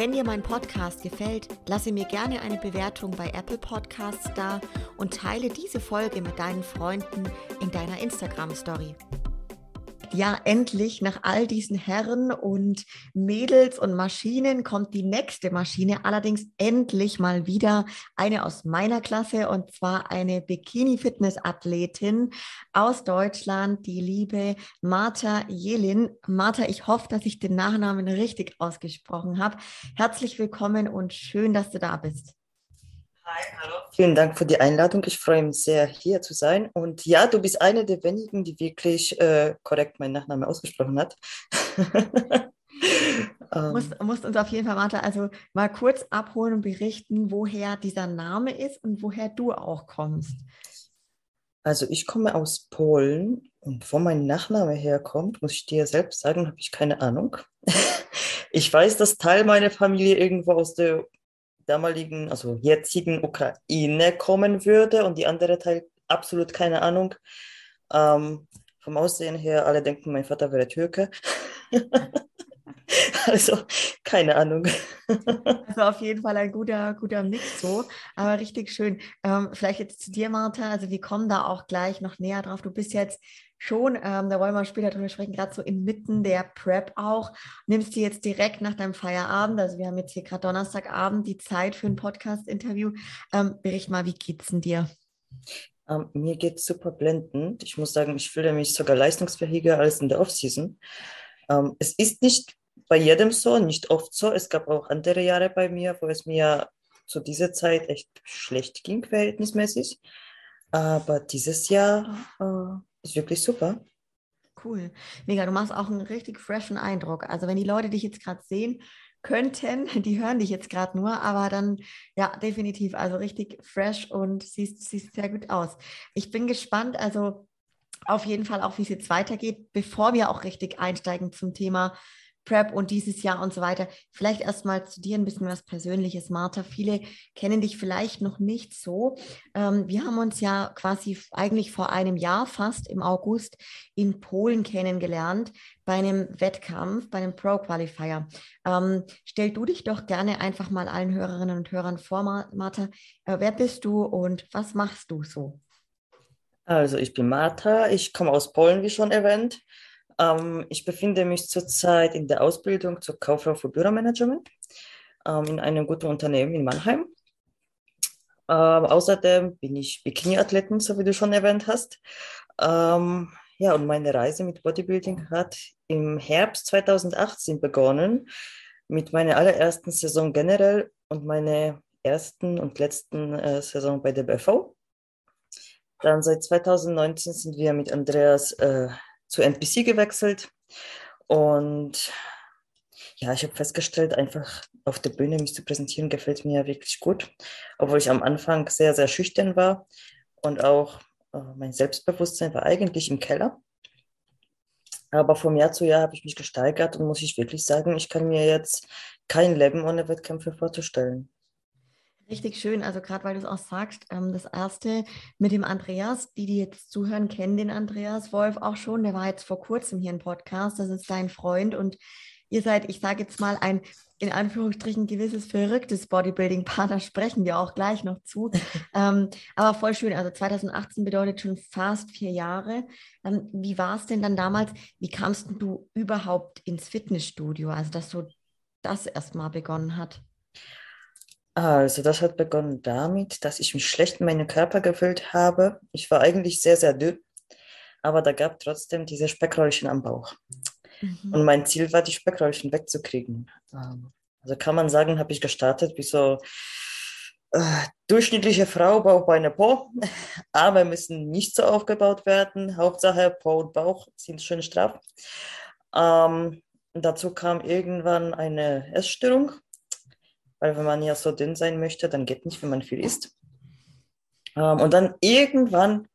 Wenn dir mein Podcast gefällt, lasse mir gerne eine Bewertung bei Apple Podcasts da und teile diese Folge mit deinen Freunden in deiner Instagram Story ja, endlich nach all diesen Herren und Mädels und Maschinen kommt die nächste Maschine, allerdings endlich mal wieder eine aus meiner Klasse und zwar eine Bikini-Fitness-Athletin aus Deutschland, die liebe Martha Jelin. Martha, ich hoffe, dass ich den Nachnamen richtig ausgesprochen habe. Herzlich willkommen und schön, dass du da bist. Hi, hallo. Vielen Dank für die Einladung. Ich freue mich sehr, hier zu sein. Und ja, du bist eine der wenigen, die wirklich äh, korrekt meinen Nachnamen ausgesprochen hat. ähm. musst, musst uns auf jeden Fall, Martha, also mal kurz abholen und berichten, woher dieser Name ist und woher du auch kommst. Also ich komme aus Polen und wo mein Nachname herkommt, muss ich dir selbst sagen, habe ich keine Ahnung. ich weiß, dass Teil meiner Familie irgendwo aus der damaligen, also jetzigen Ukraine kommen würde und die andere Teil absolut keine Ahnung. Ähm, vom Aussehen her, alle denken, mein Vater wäre Türke. also, keine Ahnung. also auf jeden Fall ein guter, guter Mix so, aber richtig schön. Ähm, vielleicht jetzt zu dir, Martha. Also wir kommen da auch gleich noch näher drauf. Du bist jetzt schon, ähm, da wollen wir später drüber sprechen, gerade so inmitten der Prep auch, nimmst du jetzt direkt nach deinem Feierabend, also wir haben jetzt hier gerade Donnerstagabend die Zeit für ein Podcast-Interview. Ähm, bericht mal, wie geht's denn dir? Ähm, mir es super blendend. Ich muss sagen, ich fühle mich sogar leistungsfähiger als in der Offseason. Ähm, es ist nicht bei jedem so, nicht oft so. Es gab auch andere Jahre bei mir, wo es mir zu dieser Zeit echt schlecht ging, verhältnismäßig. Aber dieses Jahr äh, ist wirklich super. Cool. Mega, du machst auch einen richtig freshen Eindruck. Also wenn die Leute dich jetzt gerade sehen könnten, die hören dich jetzt gerade nur, aber dann ja, definitiv, also richtig fresh und siehst, siehst sehr gut aus. Ich bin gespannt, also auf jeden Fall auch, wie es jetzt weitergeht, bevor wir auch richtig einsteigen zum Thema Prep und dieses Jahr und so weiter. Vielleicht erstmal zu dir ein bisschen was Persönliches, Martha. Viele kennen dich vielleicht noch nicht so. Ähm, wir haben uns ja quasi eigentlich vor einem Jahr fast im August in Polen kennengelernt bei einem Wettkampf, bei einem Pro Qualifier. Ähm, stell du dich doch gerne einfach mal allen Hörerinnen und Hörern vor, Martha. Äh, wer bist du und was machst du so? Also ich bin Martha, ich komme aus Polen, wie schon erwähnt. Ähm, ich befinde mich zurzeit in der Ausbildung zur Kauffrau für Büromanagement ähm, in einem guten Unternehmen in Mannheim. Ähm, außerdem bin ich Bikini-Athletin, so wie du schon erwähnt hast. Ähm, ja, und meine Reise mit Bodybuilding hat im Herbst 2018 begonnen, mit meiner allerersten Saison generell und meiner ersten und letzten äh, Saison bei der BV. Dann seit 2019 sind wir mit Andreas äh, zu NPC gewechselt und ja, ich habe festgestellt, einfach auf der Bühne mich zu präsentieren, gefällt mir wirklich gut, obwohl ich am Anfang sehr, sehr schüchtern war und auch äh, mein Selbstbewusstsein war eigentlich im Keller. Aber vom Jahr zu Jahr habe ich mich gesteigert und muss ich wirklich sagen, ich kann mir jetzt kein Leben ohne Wettkämpfe vorzustellen. Richtig schön, also gerade weil du es auch sagst, ähm, das erste mit dem Andreas, die, die jetzt zuhören, kennen den Andreas Wolf auch schon, der war jetzt vor kurzem hier im Podcast, das ist dein Freund und ihr seid, ich sage jetzt mal, ein in Anführungsstrichen gewisses verrücktes Bodybuilding-Paar, da sprechen wir auch gleich noch zu. ähm, aber voll schön, also 2018 bedeutet schon fast vier Jahre. Ähm, wie war es denn dann damals, wie kamst du überhaupt ins Fitnessstudio, also dass so das erstmal begonnen hat? Also, das hat begonnen damit, dass ich mich schlecht in meinen Körper gefühlt habe. Ich war eigentlich sehr, sehr dünn, aber da gab trotzdem diese Speckröllchen am Bauch. Mhm. Und mein Ziel war, die Speckröllchen wegzukriegen. Ähm, also kann man sagen, habe ich gestartet wie so äh, durchschnittliche Frau, Bauch, Beine, Po. Aber müssen nicht so aufgebaut werden. Hauptsache Po und Bauch sind schön straff. Ähm, dazu kam irgendwann eine Essstörung weil wenn man ja so dünn sein möchte, dann geht nicht, wenn man viel isst. Ähm, und dann irgendwann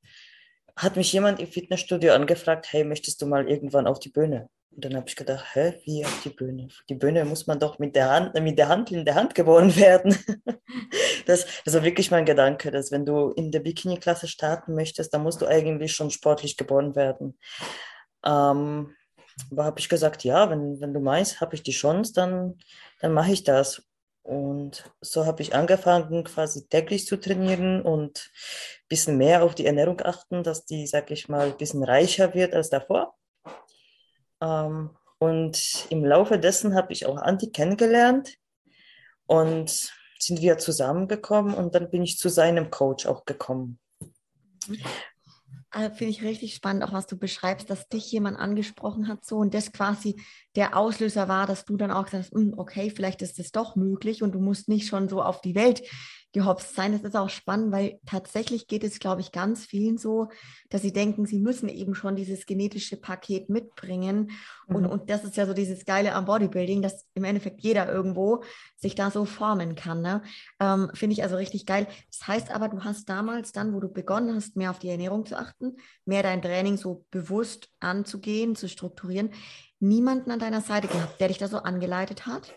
hat mich jemand im Fitnessstudio angefragt, hey, möchtest du mal irgendwann auf die Bühne? Und dann habe ich gedacht, hä, wie auf die Bühne? Die Bühne muss man doch mit der Hand, mit der Hand in der Hand geboren werden. das, das war wirklich mein Gedanke, dass wenn du in der Bikini-Klasse starten möchtest, dann musst du eigentlich schon sportlich geboren werden. Ähm, aber habe ich gesagt, ja, wenn, wenn du meinst, habe ich die Chance, dann, dann mache ich das. Und so habe ich angefangen, quasi täglich zu trainieren und ein bisschen mehr auf die Ernährung achten, dass die, sag ich mal, ein bisschen reicher wird als davor. Ähm, und im Laufe dessen habe ich auch Anti kennengelernt und sind wir zusammengekommen und dann bin ich zu seinem Coach auch gekommen. Also Finde ich richtig spannend, auch was du beschreibst, dass dich jemand angesprochen hat so und das quasi der Auslöser war, dass du dann auch sagst, hm, okay, vielleicht ist das doch möglich und du musst nicht schon so auf die Welt gehopst sein. Das ist auch spannend, weil tatsächlich geht es, glaube ich, ganz vielen so, dass sie denken, sie müssen eben schon dieses genetische Paket mitbringen. Mhm. Und, und das ist ja so dieses Geile am Bodybuilding, dass im Endeffekt jeder irgendwo sich da so formen kann. Ne? Ähm, Finde ich also richtig geil. Das heißt aber, du hast damals dann, wo du begonnen hast, mehr auf die Ernährung zu achten, mehr dein Training so bewusst anzugehen, zu strukturieren, niemanden an deiner Seite gehabt, der dich da so angeleitet hat?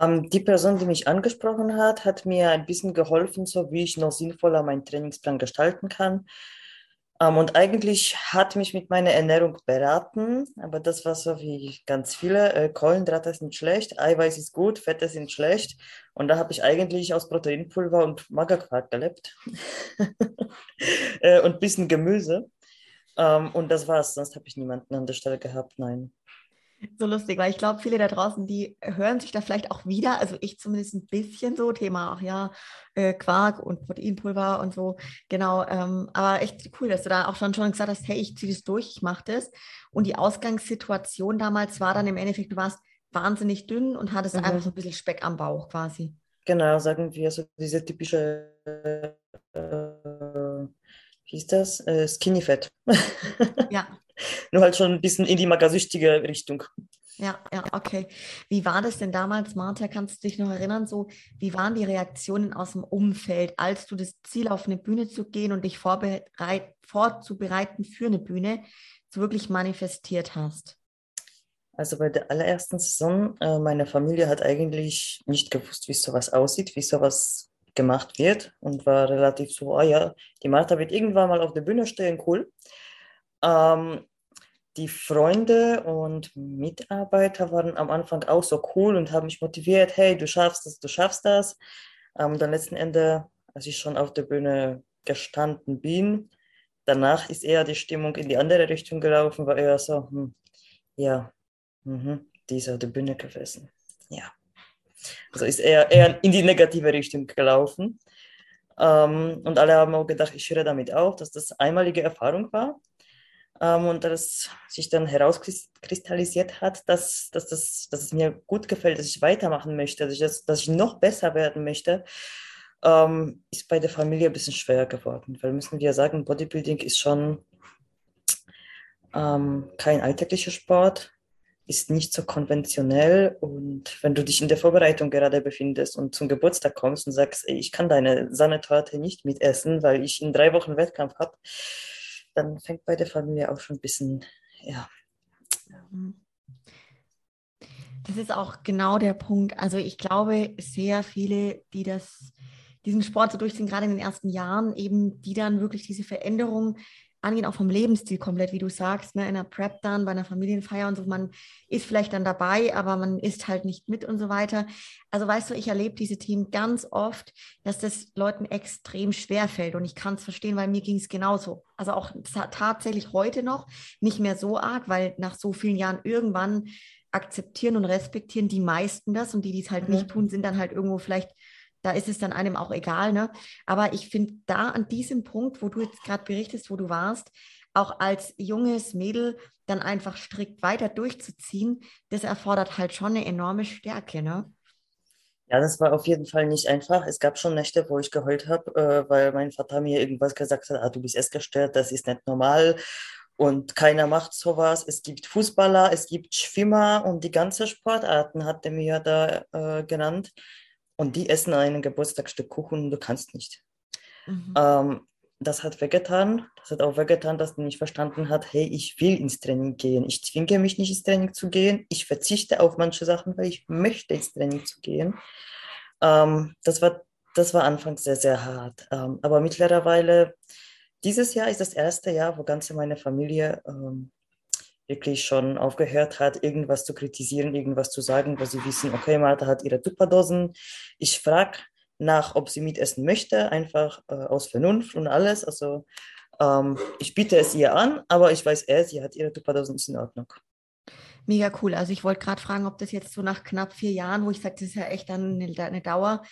Ähm, die Person, die mich angesprochen hat, hat mir ein bisschen geholfen, so wie ich noch sinnvoller meinen Trainingsplan gestalten kann. Ähm, und eigentlich hat mich mit meiner Ernährung beraten, aber das war so wie ganz viele. Äh, Kohlenhydrate sind schlecht, Eiweiß ist gut, Fette sind schlecht. Und da habe ich eigentlich aus Proteinpulver und Magerquark gelebt. äh, und ein bisschen Gemüse. Ähm, und das war's, sonst habe ich niemanden an der Stelle gehabt, nein so lustig, weil ich glaube, viele da draußen, die hören sich da vielleicht auch wieder, also ich zumindest ein bisschen so, Thema auch ja, äh, Quark und Proteinpulver und so, genau, ähm, aber echt cool, dass du da auch schon, schon gesagt hast, hey, ich ziehe das durch, ich mache das und die Ausgangssituation damals war dann im Endeffekt, du warst wahnsinnig dünn und hattest mhm. einfach so ein bisschen Speck am Bauch quasi. Genau, sagen wir so diese typische äh, wie ist das? Äh, Skinny Fat. ja. Nur halt schon ein bisschen in die magersüchtige Richtung. Ja, ja, okay. Wie war das denn damals, Martha? Kannst du dich noch erinnern? So, wie waren die Reaktionen aus dem Umfeld, als du das Ziel auf eine Bühne zu gehen und dich vorzubereiten für eine Bühne, so wirklich manifestiert hast? Also bei der allerersten Saison, äh, meine Familie hat eigentlich nicht gewusst, wie sowas aussieht, wie sowas gemacht wird und war relativ so, ah ja, die Martha wird irgendwann mal auf der Bühne stehen, cool. Ähm, die Freunde und Mitarbeiter waren am Anfang auch so cool und haben mich motiviert, hey, du schaffst das, du schaffst das. Ähm, dann letzten Ende, als ich schon auf der Bühne gestanden bin, danach ist eher die Stimmung in die andere Richtung gelaufen, war eher so, hm, ja, mh, die ist auf der Bühne gewesen. Ja. Also ist eher, eher in die negative Richtung gelaufen. Ähm, und alle haben auch gedacht, ich höre damit auf, dass das einmalige Erfahrung war. Ähm, und dass sich dann herauskristallisiert hat, dass, dass, das, dass es mir gut gefällt, dass ich weitermachen möchte, dass ich, das, dass ich noch besser werden möchte, ähm, ist bei der Familie ein bisschen schwer geworden. Weil müssen wir sagen, Bodybuilding ist schon ähm, kein alltäglicher Sport ist nicht so konventionell. Und wenn du dich in der Vorbereitung gerade befindest und zum Geburtstag kommst und sagst, ey, ich kann deine Sahnetorte nicht mitessen, weil ich in drei Wochen Wettkampf habe, dann fängt bei der Familie auch schon ein bisschen, ja. Das ist auch genau der Punkt. Also ich glaube, sehr viele, die das, diesen Sport so durchziehen, gerade in den ersten Jahren, eben die dann wirklich diese Veränderung angehen, auch vom Lebensstil komplett, wie du sagst, ne, in einer Prep dann, bei einer Familienfeier und so, man ist vielleicht dann dabei, aber man ist halt nicht mit und so weiter. Also weißt du, ich erlebe diese Themen ganz oft, dass das Leuten extrem schwer fällt und ich kann es verstehen, weil mir ging es genauso. Also auch tatsächlich heute noch nicht mehr so arg, weil nach so vielen Jahren irgendwann akzeptieren und respektieren die meisten das und die, die es halt mhm. nicht tun, sind dann halt irgendwo vielleicht da ist es dann einem auch egal. Ne? Aber ich finde da an diesem Punkt, wo du jetzt gerade berichtest, wo du warst, auch als junges Mädel dann einfach strikt weiter durchzuziehen, das erfordert halt schon eine enorme Stärke. Ne? Ja, das war auf jeden Fall nicht einfach. Es gab schon Nächte, wo ich geheult habe, äh, weil mein Vater mir irgendwas gesagt hat, ah, du bist essgestört, das ist nicht normal und keiner macht sowas. Es gibt Fußballer, es gibt Schwimmer und die ganzen Sportarten hat er mir da äh, genannt und die essen ein Geburtstagsstück Kuchen und du kannst nicht. Mhm. Ähm, das hat wehgetan. Das hat auch wehgetan, dass er nicht verstanden hat, hey, ich will ins Training gehen. Ich zwinge mich nicht ins Training zu gehen. Ich verzichte auf manche Sachen, weil ich möchte ins Training zu gehen. Ähm, das, war, das war anfangs sehr, sehr hart. Ähm, aber mittlerweile, dieses Jahr ist das erste Jahr, wo ganze meine Familie ähm, wirklich schon aufgehört hat, irgendwas zu kritisieren, irgendwas zu sagen, wo sie wissen, okay, Martha hat ihre Tupperdosen. Ich frage nach, ob sie mitessen möchte, einfach äh, aus Vernunft und alles. Also ähm, ich biete es ihr an, aber ich weiß eher, sie hat ihre Tupperdosen, ist in Ordnung. Mega cool. Also ich wollte gerade fragen, ob das jetzt so nach knapp vier Jahren, wo ich sage, das ist ja echt dann eine, eine Dauer,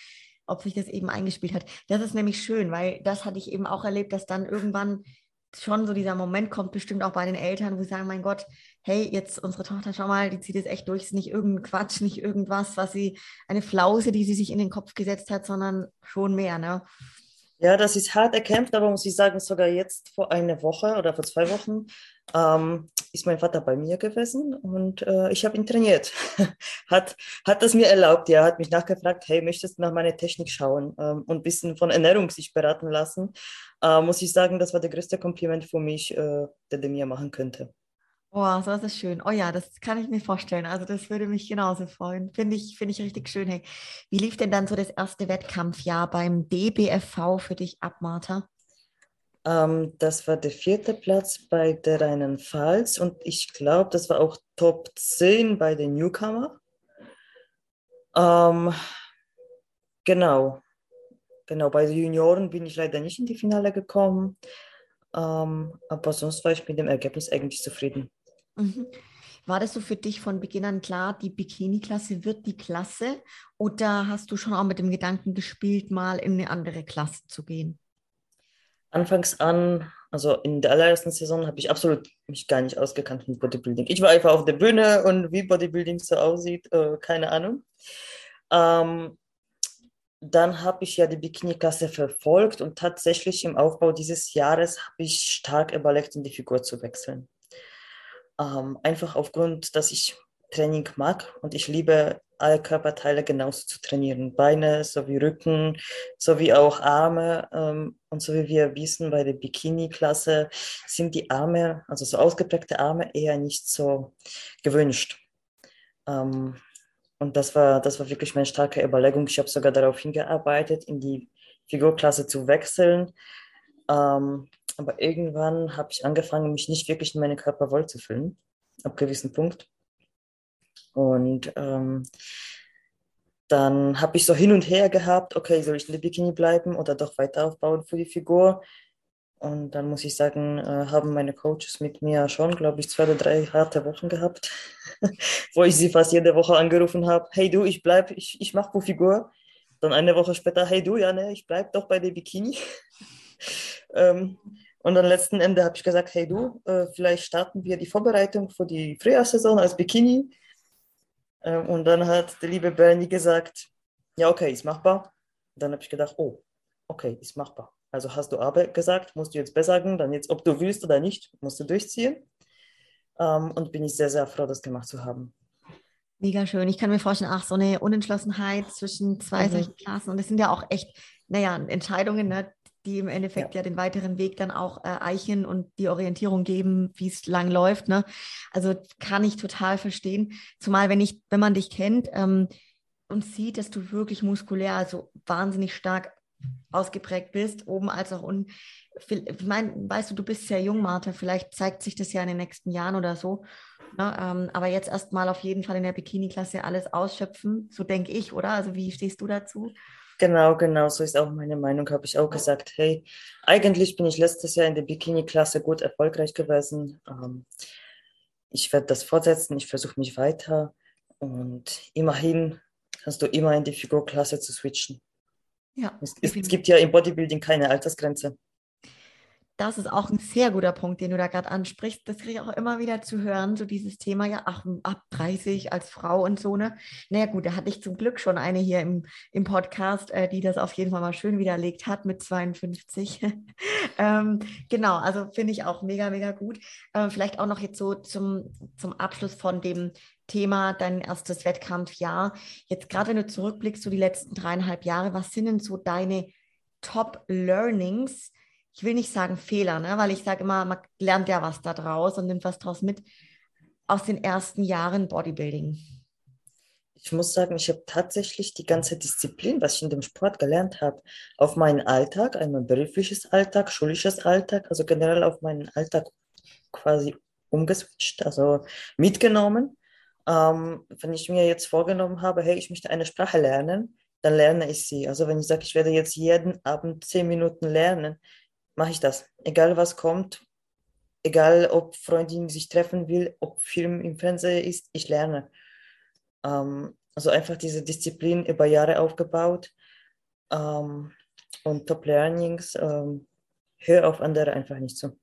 ob sich das eben eingespielt hat. Das ist nämlich schön, weil das hatte ich eben auch erlebt, dass dann irgendwann schon so dieser Moment kommt, bestimmt auch bei den Eltern, wo sie sagen, mein Gott, hey, jetzt unsere Tochter, schau mal, die zieht es echt durch, ist nicht irgendein Quatsch, nicht irgendwas, was sie, eine Flause, die sie sich in den Kopf gesetzt hat, sondern schon mehr, ne? Ja, das ist hart erkämpft, aber muss ich sagen, sogar jetzt vor einer Woche oder vor zwei Wochen ähm, ist mein Vater bei mir gewesen und äh, ich habe ihn trainiert. hat, hat das mir erlaubt, ja, hat mich nachgefragt, hey, möchtest du nach meiner Technik schauen ähm, und ein bisschen von Ernährung sich beraten lassen? Äh, muss ich sagen, das war der größte Kompliment für mich, äh, der der mir machen könnte. Oh, so ist es schön. Oh ja, das kann ich mir vorstellen. Also das würde mich genauso freuen. Finde ich, finde ich richtig schön. Hey, wie lief denn dann so das erste Wettkampfjahr beim DBFV für dich ab, Martha? Ähm, das war der vierte Platz bei der Rheinland-Pfalz und ich glaube, das war auch Top 10 bei den Newcomer. Ähm, genau. Genau, bei den Junioren bin ich leider nicht in die Finale gekommen. Ähm, aber sonst war ich mit dem Ergebnis eigentlich zufrieden. Mhm. War das so für dich von Beginn an klar, die Bikini-Klasse wird die Klasse? Oder hast du schon auch mit dem Gedanken gespielt, mal in eine andere Klasse zu gehen? Anfangs an, also in der allerersten Saison, habe ich absolut mich gar nicht ausgekannt mit Bodybuilding. Ich war einfach auf der Bühne und wie Bodybuilding so aussieht, äh, keine Ahnung. Ähm, dann habe ich ja die Bikini-Klasse verfolgt und tatsächlich im Aufbau dieses Jahres habe ich stark überlegt, in die Figur zu wechseln. Ähm, einfach aufgrund, dass ich Training mag und ich liebe alle Körperteile genauso zu trainieren. Beine sowie Rücken, sowie auch Arme. Ähm, und so wie wir wissen, bei der Bikini-Klasse sind die Arme, also so ausgeprägte Arme, eher nicht so gewünscht. Ähm, und das war, das war wirklich meine starke Überlegung. Ich habe sogar darauf hingearbeitet, in die Figurklasse zu wechseln. Ähm, aber irgendwann habe ich angefangen, mich nicht wirklich in meinen Körper wohlzufühlen, ab gewissen Punkt. Und ähm, dann habe ich so hin und her gehabt, okay, soll ich in der Bikini bleiben oder doch weiter aufbauen für die Figur? Und dann muss ich sagen, äh, haben meine Coaches mit mir schon, glaube ich, zwei oder drei harte Wochen gehabt, wo ich sie fast jede Woche angerufen habe, hey du, ich bleibe, ich, ich mache Figur. Dann eine Woche später, hey du, ja, ne, ich bleibe doch bei der Bikini. ähm, und dann letzten Ende habe ich gesagt, hey du, äh, vielleicht starten wir die Vorbereitung für die Frühjahrssaison als Bikini. Ähm, und dann hat der liebe Bernie gesagt, ja, okay, ist machbar. dann habe ich gedacht, oh, okay, ist machbar. Also hast du aber gesagt, musst du jetzt besser sagen, dann jetzt, ob du willst oder nicht, musst du durchziehen. Ähm, und bin ich sehr, sehr froh, das gemacht zu haben. Mega schön. Ich kann mir vorstellen, ach, so eine Unentschlossenheit zwischen zwei mhm. solchen Klassen. Und das sind ja auch echt, naja, Entscheidungen, ne, die im Endeffekt ja. ja. den weiteren Weg dann auch äh, eichen und die Orientierung geben, wie es lang läuft. Ne? Also kann ich total verstehen. Zumal, wenn ich, wenn man dich kennt ähm, und sieht, dass du wirklich muskulär, also wahnsinnig stark ausgeprägt bist, oben als auch unten. Ich meine, weißt du, du bist sehr jung, Martha, vielleicht zeigt sich das ja in den nächsten Jahren oder so. Ne? Ähm, aber jetzt erstmal auf jeden Fall in der Bikini-Klasse alles ausschöpfen, so denke ich, oder? Also wie stehst du dazu? Genau, genau, so ist auch meine Meinung, habe ich auch gesagt, hey, eigentlich bin ich letztes Jahr in der Bikini-Klasse gut erfolgreich gewesen. Ähm, ich werde das fortsetzen, ich versuche mich weiter und immerhin kannst du immer in die Figurklasse zu switchen. Ja, es, es, gibt ja im Bodybuilding keine Altersgrenze. Das ist auch ein sehr guter Punkt, den du da gerade ansprichst. Das kriege ich auch immer wieder zu hören, so dieses Thema, ja, ach, ab 30 als Frau und so, ne? Naja, gut, da hatte ich zum Glück schon eine hier im, im Podcast, äh, die das auf jeden Fall mal schön widerlegt hat mit 52. ähm, genau, also finde ich auch mega, mega gut. Äh, vielleicht auch noch jetzt so zum, zum Abschluss von dem Thema dein erstes Wettkampfjahr. Jetzt gerade wenn du zurückblickst, so die letzten dreieinhalb Jahre, was sind denn so deine Top-Learnings ich will nicht sagen Fehler, ne? weil ich sage immer, man lernt ja was da draus und nimmt was draus mit aus den ersten Jahren Bodybuilding. Ich muss sagen, ich habe tatsächlich die ganze Disziplin, was ich in dem Sport gelernt habe, auf meinen Alltag, einmal berufliches Alltag, schulisches Alltag, also generell auf meinen Alltag quasi umgeswitcht, also mitgenommen. Ähm, wenn ich mir jetzt vorgenommen habe, hey, ich möchte eine Sprache lernen, dann lerne ich sie. Also wenn ich sage, ich werde jetzt jeden Abend zehn Minuten lernen, mache ich das. Egal was kommt, egal ob Freundin sich treffen will, ob Film im Fernsehen ist, ich lerne. Ähm, also einfach diese Disziplin über Jahre aufgebaut ähm, und Top Learnings, ähm, hör auf andere einfach nicht zu.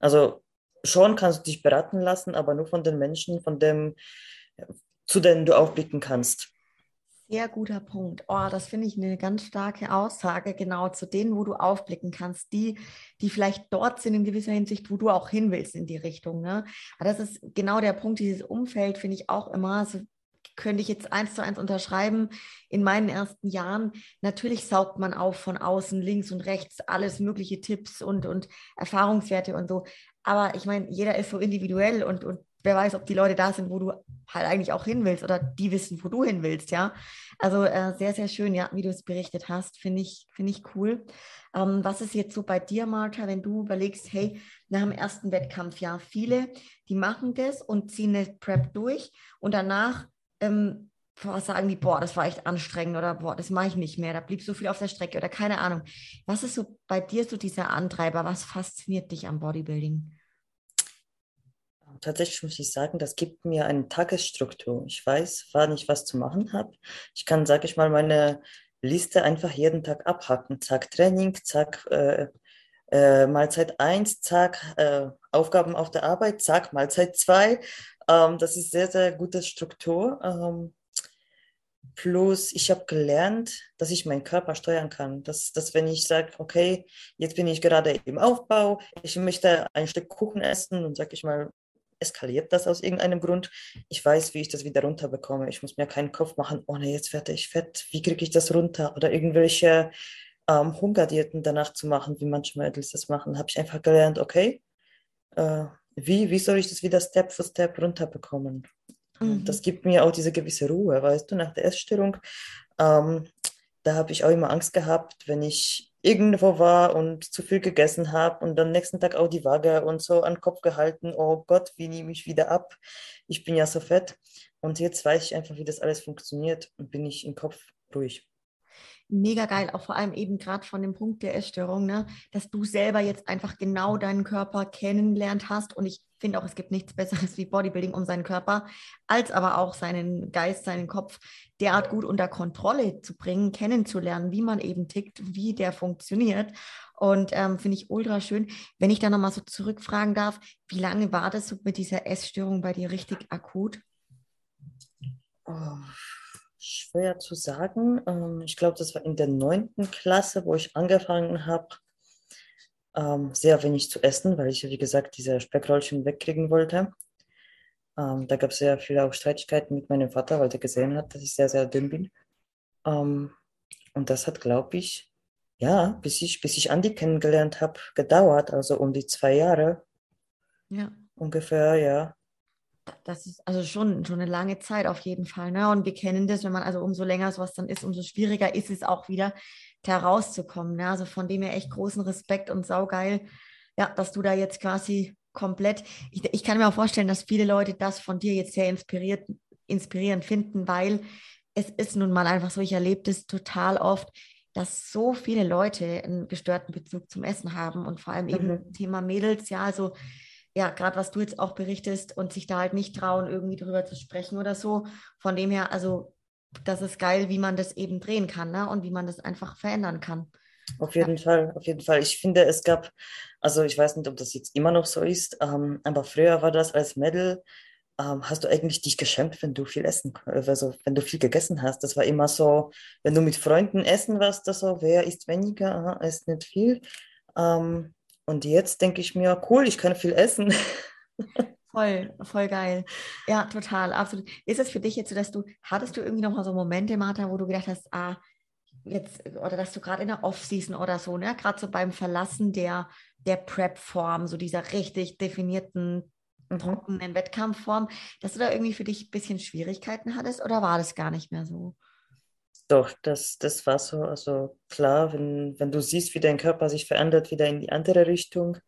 Also schon kannst du dich beraten lassen, aber nur von den Menschen, von dem, zu denen du aufblicken kannst. Sehr guter Punkt. Oh, das finde ich eine ganz starke Aussage, genau zu denen, wo du aufblicken kannst, die, die vielleicht dort sind in gewisser Hinsicht, wo du auch hin willst in die Richtung. Ne? Aber das ist genau der Punkt, dieses Umfeld finde ich auch immer, so könnte ich jetzt eins zu eins unterschreiben. In meinen ersten Jahren, natürlich saugt man auf von außen, links und rechts, alles mögliche Tipps und, und Erfahrungswerte und so. Aber ich meine, jeder ist so individuell und, und wer weiß, ob die Leute da sind, wo du halt eigentlich auch hin willst oder die wissen, wo du hin willst, ja. Also äh, sehr, sehr schön, ja, wie du es berichtet hast, finde ich, finde ich cool. Ähm, was ist jetzt so bei dir, Martha, wenn du überlegst, hey, nach dem ersten Wettkampf, ja, viele, die machen das und ziehen eine Prep durch und danach ähm, sagen die, boah, das war echt anstrengend oder boah, das mache ich nicht mehr, da blieb so viel auf der Strecke oder keine Ahnung. Was ist so bei dir so dieser Antreiber? Was fasziniert dich am Bodybuilding? Tatsächlich muss ich sagen, das gibt mir eine Tagesstruktur. Ich weiß, wann ich was zu machen habe. Ich kann, sage ich mal, meine Liste einfach jeden Tag abhaken. Zack, Training, zack, äh, äh, Mahlzeit 1, zack, äh, Aufgaben auf der Arbeit, zack, Mahlzeit 2. Ähm, das ist sehr, sehr gute Struktur. Ähm, plus, ich habe gelernt, dass ich meinen Körper steuern kann. Dass, dass wenn ich sage, okay, jetzt bin ich gerade im Aufbau, ich möchte ein Stück Kuchen essen und sage ich mal, eskaliert das aus irgendeinem Grund. Ich weiß, wie ich das wieder runterbekomme. Ich muss mir keinen Kopf machen, oh ne, jetzt werde ich fett, wie kriege ich das runter? Oder irgendwelche ähm, Hungerdiäten danach zu machen, wie manche Mädels das machen. Habe ich einfach gelernt, okay, äh, wie, wie soll ich das wieder Step für Step runterbekommen? Mhm. Das gibt mir auch diese gewisse Ruhe, weißt du, nach der Essstörung. Ähm, da habe ich auch immer Angst gehabt, wenn ich irgendwo war und zu viel gegessen habe und dann nächsten Tag auch die Waage und so an den Kopf gehalten, oh Gott, wie nehme ich wieder ab? Ich bin ja so fett. Und jetzt weiß ich einfach, wie das alles funktioniert und bin ich im Kopf ruhig mega geil, auch vor allem eben gerade von dem Punkt der Essstörung, ne, dass du selber jetzt einfach genau deinen Körper kennengelernt hast. Und ich finde auch, es gibt nichts Besseres wie Bodybuilding um seinen Körper, als aber auch seinen Geist, seinen Kopf derart gut unter Kontrolle zu bringen, kennenzulernen, wie man eben tickt, wie der funktioniert. Und ähm, finde ich ultra schön. Wenn ich da nochmal so zurückfragen darf, wie lange war das so mit dieser Essstörung bei dir richtig akut? Oh Schwer zu sagen. Ähm, ich glaube, das war in der neunten Klasse, wo ich angefangen habe, ähm, sehr wenig zu essen, weil ich, wie gesagt, diese Speckröllchen wegkriegen wollte. Ähm, da gab es sehr viele auch Streitigkeiten mit meinem Vater, weil der gesehen hat, dass ich sehr, sehr dünn bin. und das hat, glaube ich, ja, bis ich, bis ich Andi kennengelernt habe, gedauert, also um die zwei Jahre. Ja. Ungefähr, ja das ist also schon, schon eine lange Zeit auf jeden Fall. Ne? Und wir kennen das, wenn man also umso länger sowas dann ist, umso schwieriger ist es auch wieder, da rauszukommen. Ne? Also von dem her echt großen Respekt und saugeil, ja, dass du da jetzt quasi komplett, ich, ich kann mir auch vorstellen, dass viele Leute das von dir jetzt sehr inspiriert, inspirierend finden, weil es ist nun mal einfach so, ich erlebe das total oft, dass so viele Leute einen gestörten Bezug zum Essen haben und vor allem eben mhm. Thema Mädels, ja, also ja, gerade was du jetzt auch berichtest und sich da halt nicht trauen, irgendwie drüber zu sprechen oder so. Von dem her, also das ist geil, wie man das eben drehen kann ne? und wie man das einfach verändern kann. Auf jeden ja. Fall, auf jeden Fall. Ich finde, es gab, also ich weiß nicht, ob das jetzt immer noch so ist, ähm, aber früher war das als Mädel, ähm, hast du eigentlich dich geschämt, wenn du viel essen, also wenn du viel gegessen hast. Das war immer so, wenn du mit Freunden essen warst, das so, wer isst weniger, aha, isst nicht viel. Ähm, und jetzt denke ich mir, cool, ich kann viel essen. Voll, voll geil. Ja, total, absolut. Ist es für dich jetzt so, dass du, hattest du irgendwie noch mal so Momente, Martha, wo du gedacht hast, ah, jetzt, oder dass du gerade in der Off-Season oder so, ne, gerade so beim Verlassen der, der Prep-Form, so dieser richtig definierten, mhm. trockenen Wettkampfform, dass du da irgendwie für dich ein bisschen Schwierigkeiten hattest oder war das gar nicht mehr so? Doch, das, das war so. Also klar, wenn, wenn du siehst, wie dein Körper sich verändert, wieder in die andere Richtung,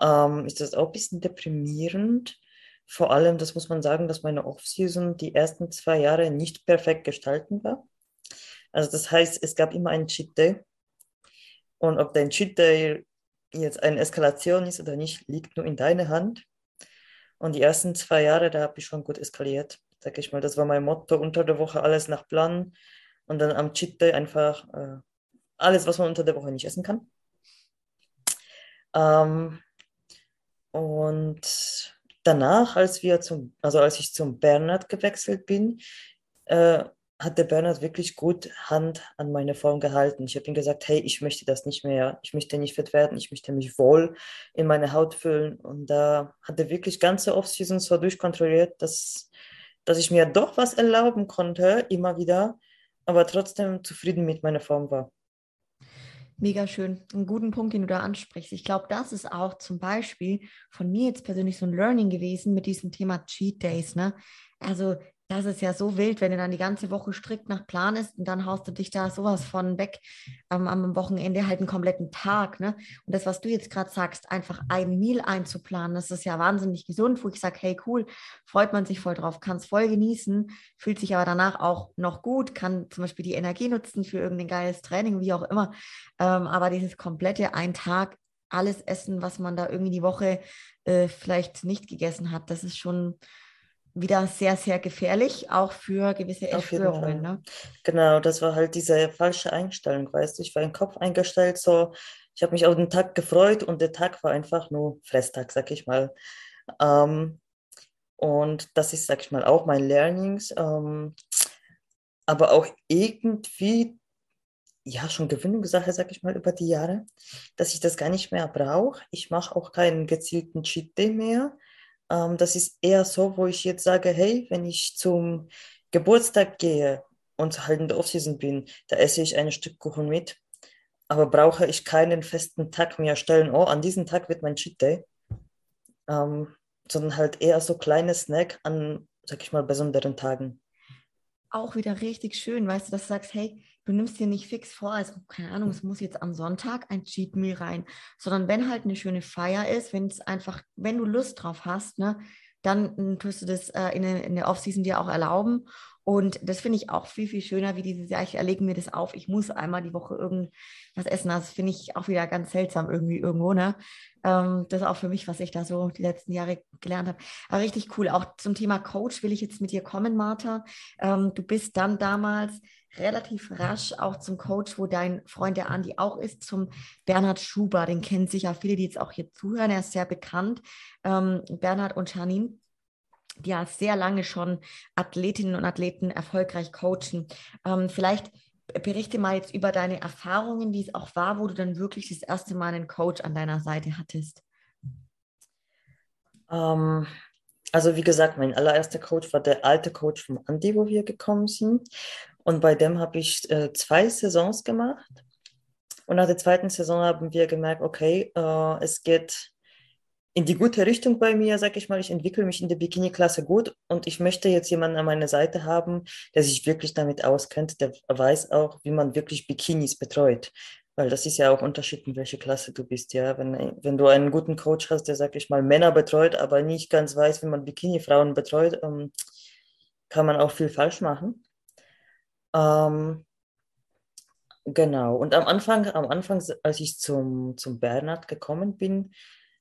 ähm, ist das auch ein bisschen deprimierend. Vor allem, das muss man sagen, dass meine Off-Season die ersten zwei Jahre nicht perfekt gestalten war. Also das heißt, es gab immer einen Cheat Day. Und ob dein Cheat Day jetzt eine Eskalation ist oder nicht, liegt nur in deiner Hand. Und die ersten zwei Jahre, da habe ich schon gut eskaliert, sag ich mal. Das war mein Motto, unter der Woche alles nach Plan und dann am Cheat Day einfach äh, alles, was man unter der Woche nicht essen kann. Ähm, und danach, als wir zum, also als ich zum Bernhard gewechselt bin, äh, hat der Bernhard wirklich gut Hand an meine Form gehalten. Ich habe ihm gesagt, hey, ich möchte das nicht mehr, ich möchte nicht fit werden, ich möchte mich wohl in meine Haut fühlen. Und da hat er wirklich ganze Off-Season so durchkontrolliert, dass, dass ich mir doch was erlauben konnte, immer wieder, aber trotzdem zufrieden mit meiner Form war. Mega schön. Einen guten Punkt, den du da ansprichst. Ich glaube, das ist auch zum Beispiel von mir jetzt persönlich so ein Learning gewesen mit diesem Thema Cheat Days. Ne? Also das ist ja so wild, wenn du dann die ganze Woche strikt nach Plan ist und dann haust du dich da sowas von weg ähm, am Wochenende halt einen kompletten Tag. Ne? Und das, was du jetzt gerade sagst, einfach ein Meal einzuplanen, das ist ja wahnsinnig gesund, wo ich sage, hey cool, freut man sich voll drauf, kann es voll genießen, fühlt sich aber danach auch noch gut, kann zum Beispiel die Energie nutzen für irgendein geiles Training, wie auch immer. Ähm, aber dieses komplette ein Tag alles essen, was man da irgendwie die Woche äh, vielleicht nicht gegessen hat, das ist schon wieder sehr, sehr gefährlich, auch für gewisse Essstörungen. Ne? Genau, das war halt diese falsche Einstellung, weißt du. Ich war im Kopf eingestellt, so, ich habe mich auf den Tag gefreut und der Tag war einfach nur Fresstag, sag ich mal. Ähm, und das ist, sag ich mal, auch mein Learnings. Ähm, aber auch irgendwie, ja, schon Gewöhnungssache, sag ich mal, über die Jahre, dass ich das gar nicht mehr brauche. Ich mache auch keinen gezielten Cheat Day mehr ähm, das ist eher so, wo ich jetzt sage, hey, wenn ich zum Geburtstag gehe und halt in der Offseason bin, da esse ich ein Stück Kuchen mit. Aber brauche ich keinen festen Tag mir stellen, oh, an diesem Tag wird mein Cheat Day. Ähm, sondern halt eher so kleine Snack an, sag ich mal, besonderen Tagen. Auch wieder richtig schön, weißt du, dass du sagst, hey, du nimmst dir nicht fix vor, also keine Ahnung, es muss jetzt am Sonntag ein Cheat Meal rein, sondern wenn halt eine schöne Feier ist, wenn es einfach, wenn du Lust drauf hast, ne, dann hm, tust du das äh, in, in der Offseason dir auch erlauben. Und das finde ich auch viel, viel schöner, wie dieses Jahr, ich erlege mir das auf, ich muss einmal die Woche irgendwas essen. Das finde ich auch wieder ganz seltsam irgendwie irgendwo, ne? Ähm, das ist auch für mich, was ich da so die letzten Jahre gelernt habe. Aber richtig cool. Auch zum Thema Coach will ich jetzt mit dir kommen, Martha. Ähm, du bist dann damals relativ rasch auch zum Coach, wo dein Freund der Andi auch ist, zum Bernhard Schuber. Den kennen sicher viele, die jetzt auch hier zuhören. Er ist sehr bekannt. Ähm, Bernhard und Janine die ja sehr lange schon Athletinnen und Athleten erfolgreich coachen. Ähm, vielleicht berichte mal jetzt über deine Erfahrungen, wie es auch war, wo du dann wirklich das erste Mal einen Coach an deiner Seite hattest. Ähm, also wie gesagt, mein allererster Coach war der alte Coach von Andi, wo wir gekommen sind. Und bei dem habe ich äh, zwei Saisons gemacht. Und nach der zweiten Saison haben wir gemerkt, okay, äh, es geht in die gute Richtung bei mir, sage ich mal. Ich entwickle mich in der Bikini-Klasse gut und ich möchte jetzt jemanden an meiner Seite haben, der sich wirklich damit auskennt, der weiß auch, wie man wirklich Bikinis betreut. Weil das ist ja auch Unterschied, in welche Klasse du bist. Ja, wenn, wenn du einen guten Coach hast, der, sag ich mal, Männer betreut, aber nicht ganz weiß, wie man Bikini-Frauen betreut, ähm, kann man auch viel falsch machen. Ähm, genau. Und am Anfang, am Anfang, als ich zum, zum Bernhard gekommen bin,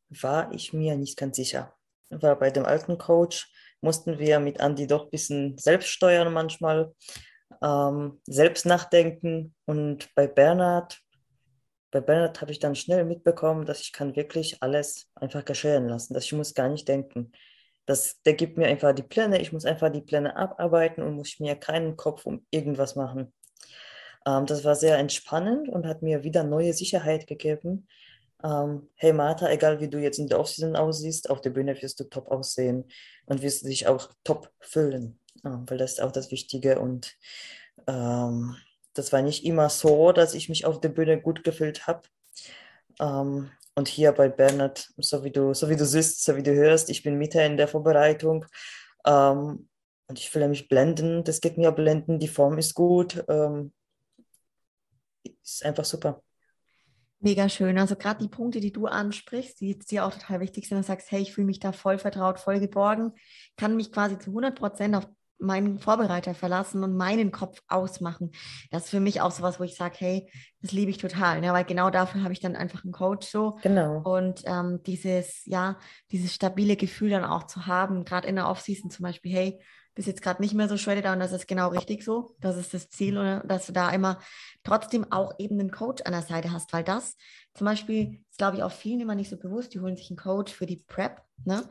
war ich mir nicht ganz sicher. War bei dem alten Coach mussten wir mit Andy doch ein bisschen selbst steuern manchmal, ähm, selbst nachdenken. Und bei Bernhard, bei Bernhard habe ich dann schnell mitbekommen, dass ich kann wirklich alles einfach geschehen lassen, dass ich muss gar nicht denken. Das, der gibt mir einfach die Pläne, ich muss einfach die Pläne abarbeiten und muss mir keinen Kopf um irgendwas machen. Ähm, das war sehr entspannend und hat mir wieder neue Sicherheit gegeben. Ähm, hey Martha, egal wie du jetzt in der Offseason aussiehst, auf der Bühne wirst du top aussehen und wirst dich auch top fühlen, ähm, weil das ist auch das Wichtige und ähm, das war nicht immer so, dass ich mich auf der Bühne gut gefühlt habe. Ähm, und hier bei Bernhard, so wie du, so wie du siehst, so wie du hörst, ich bin Mitte in der Vorbereitung. Ähm, und ich fühle mich blenden, das geht mir blenden, die Form ist gut. Ähm, ist einfach super. Mega schön. Also gerade die Punkte, die du ansprichst, die dir auch total wichtig sind, und sagst, hey, ich fühle mich da voll vertraut, voll geborgen, kann mich quasi zu 100 Prozent auf meinen Vorbereiter verlassen und meinen Kopf ausmachen. Das ist für mich auch sowas, wo ich sage, hey, das liebe ich total, ne? weil genau dafür habe ich dann einfach einen Coach so. Genau. Und ähm, dieses, ja, dieses stabile Gefühl dann auch zu haben, gerade in der Offseason zum Beispiel, hey, bist jetzt gerade nicht mehr so shredded und das ist genau richtig so. Das ist das Ziel, oder? dass du da immer trotzdem auch eben einen Coach an der Seite hast, weil das zum Beispiel ist, glaube ich, auch vielen immer nicht so bewusst. Die holen sich einen Coach für die Prep, ne?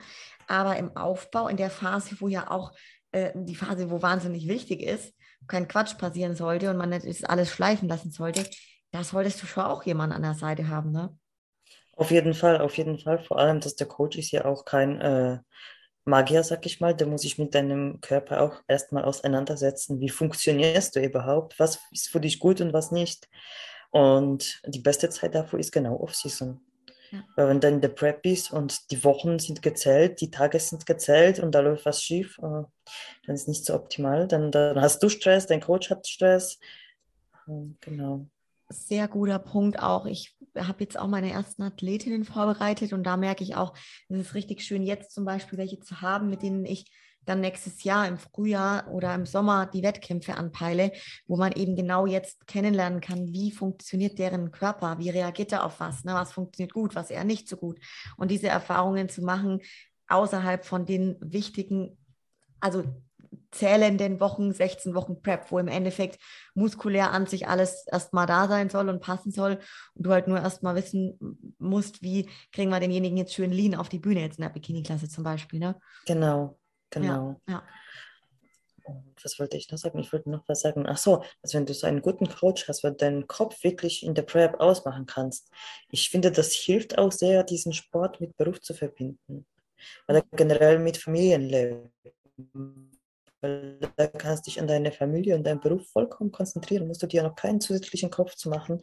aber im Aufbau, in der Phase, wo ja auch äh, die Phase, wo wahnsinnig wichtig ist, kein Quatsch passieren sollte und man nicht alles schleifen lassen sollte, da solltest du schon auch jemanden an der Seite haben, ne? Auf jeden Fall, auf jeden Fall. Vor allem, dass der Coach ist ja auch kein äh, Magier, sag ich mal. Der muss sich mit deinem Körper auch erstmal auseinandersetzen. Wie funktionierst du überhaupt? Was ist für dich gut und was nicht? Und die beste Zeit dafür ist genau Off-Season. Ja. Weil wenn du in der Prep bist und die Wochen sind gezählt, die Tage sind gezählt und da läuft was schief, äh, dann ist es nicht so optimal. Dann, dann hast du Stress, dein Coach hat Stress. Ähm, genau. Sehr guter Punkt auch. Ich habe jetzt auch meine ersten Athletinnen vorbereitet und da merke ich auch, es ist richtig schön, jetzt zum Beispiel welche zu haben, mit denen ich dann nächstes Jahr im Frühjahr oder im Sommer die Wettkämpfe anpeile, wo man eben genau jetzt kennenlernen kann, wie funktioniert deren Körper, wie reagiert er auf was, ne? was funktioniert gut, was eher nicht so gut. Und diese Erfahrungen zu machen außerhalb von den wichtigen, also zählenden Wochen, 16 Wochen Prep, wo im Endeffekt muskulär an sich alles erstmal da sein soll und passen soll und du halt nur erstmal wissen musst, wie kriegen wir denjenigen jetzt schön lean auf die Bühne, jetzt in der Bikini-Klasse zum Beispiel. Ne? Genau, Genau. Ja, ja. Was wollte ich noch sagen? Ich wollte noch was sagen. Ach so, also wenn du so einen guten Coach hast, weil deinen Kopf wirklich in der Prep ausmachen kannst. Ich finde, das hilft auch sehr, diesen Sport mit Beruf zu verbinden. Oder generell mit Familienleben. Weil da kannst du dich an deine Familie und deinen Beruf vollkommen konzentrieren. Musst du dir noch keinen zusätzlichen Kopf zu machen.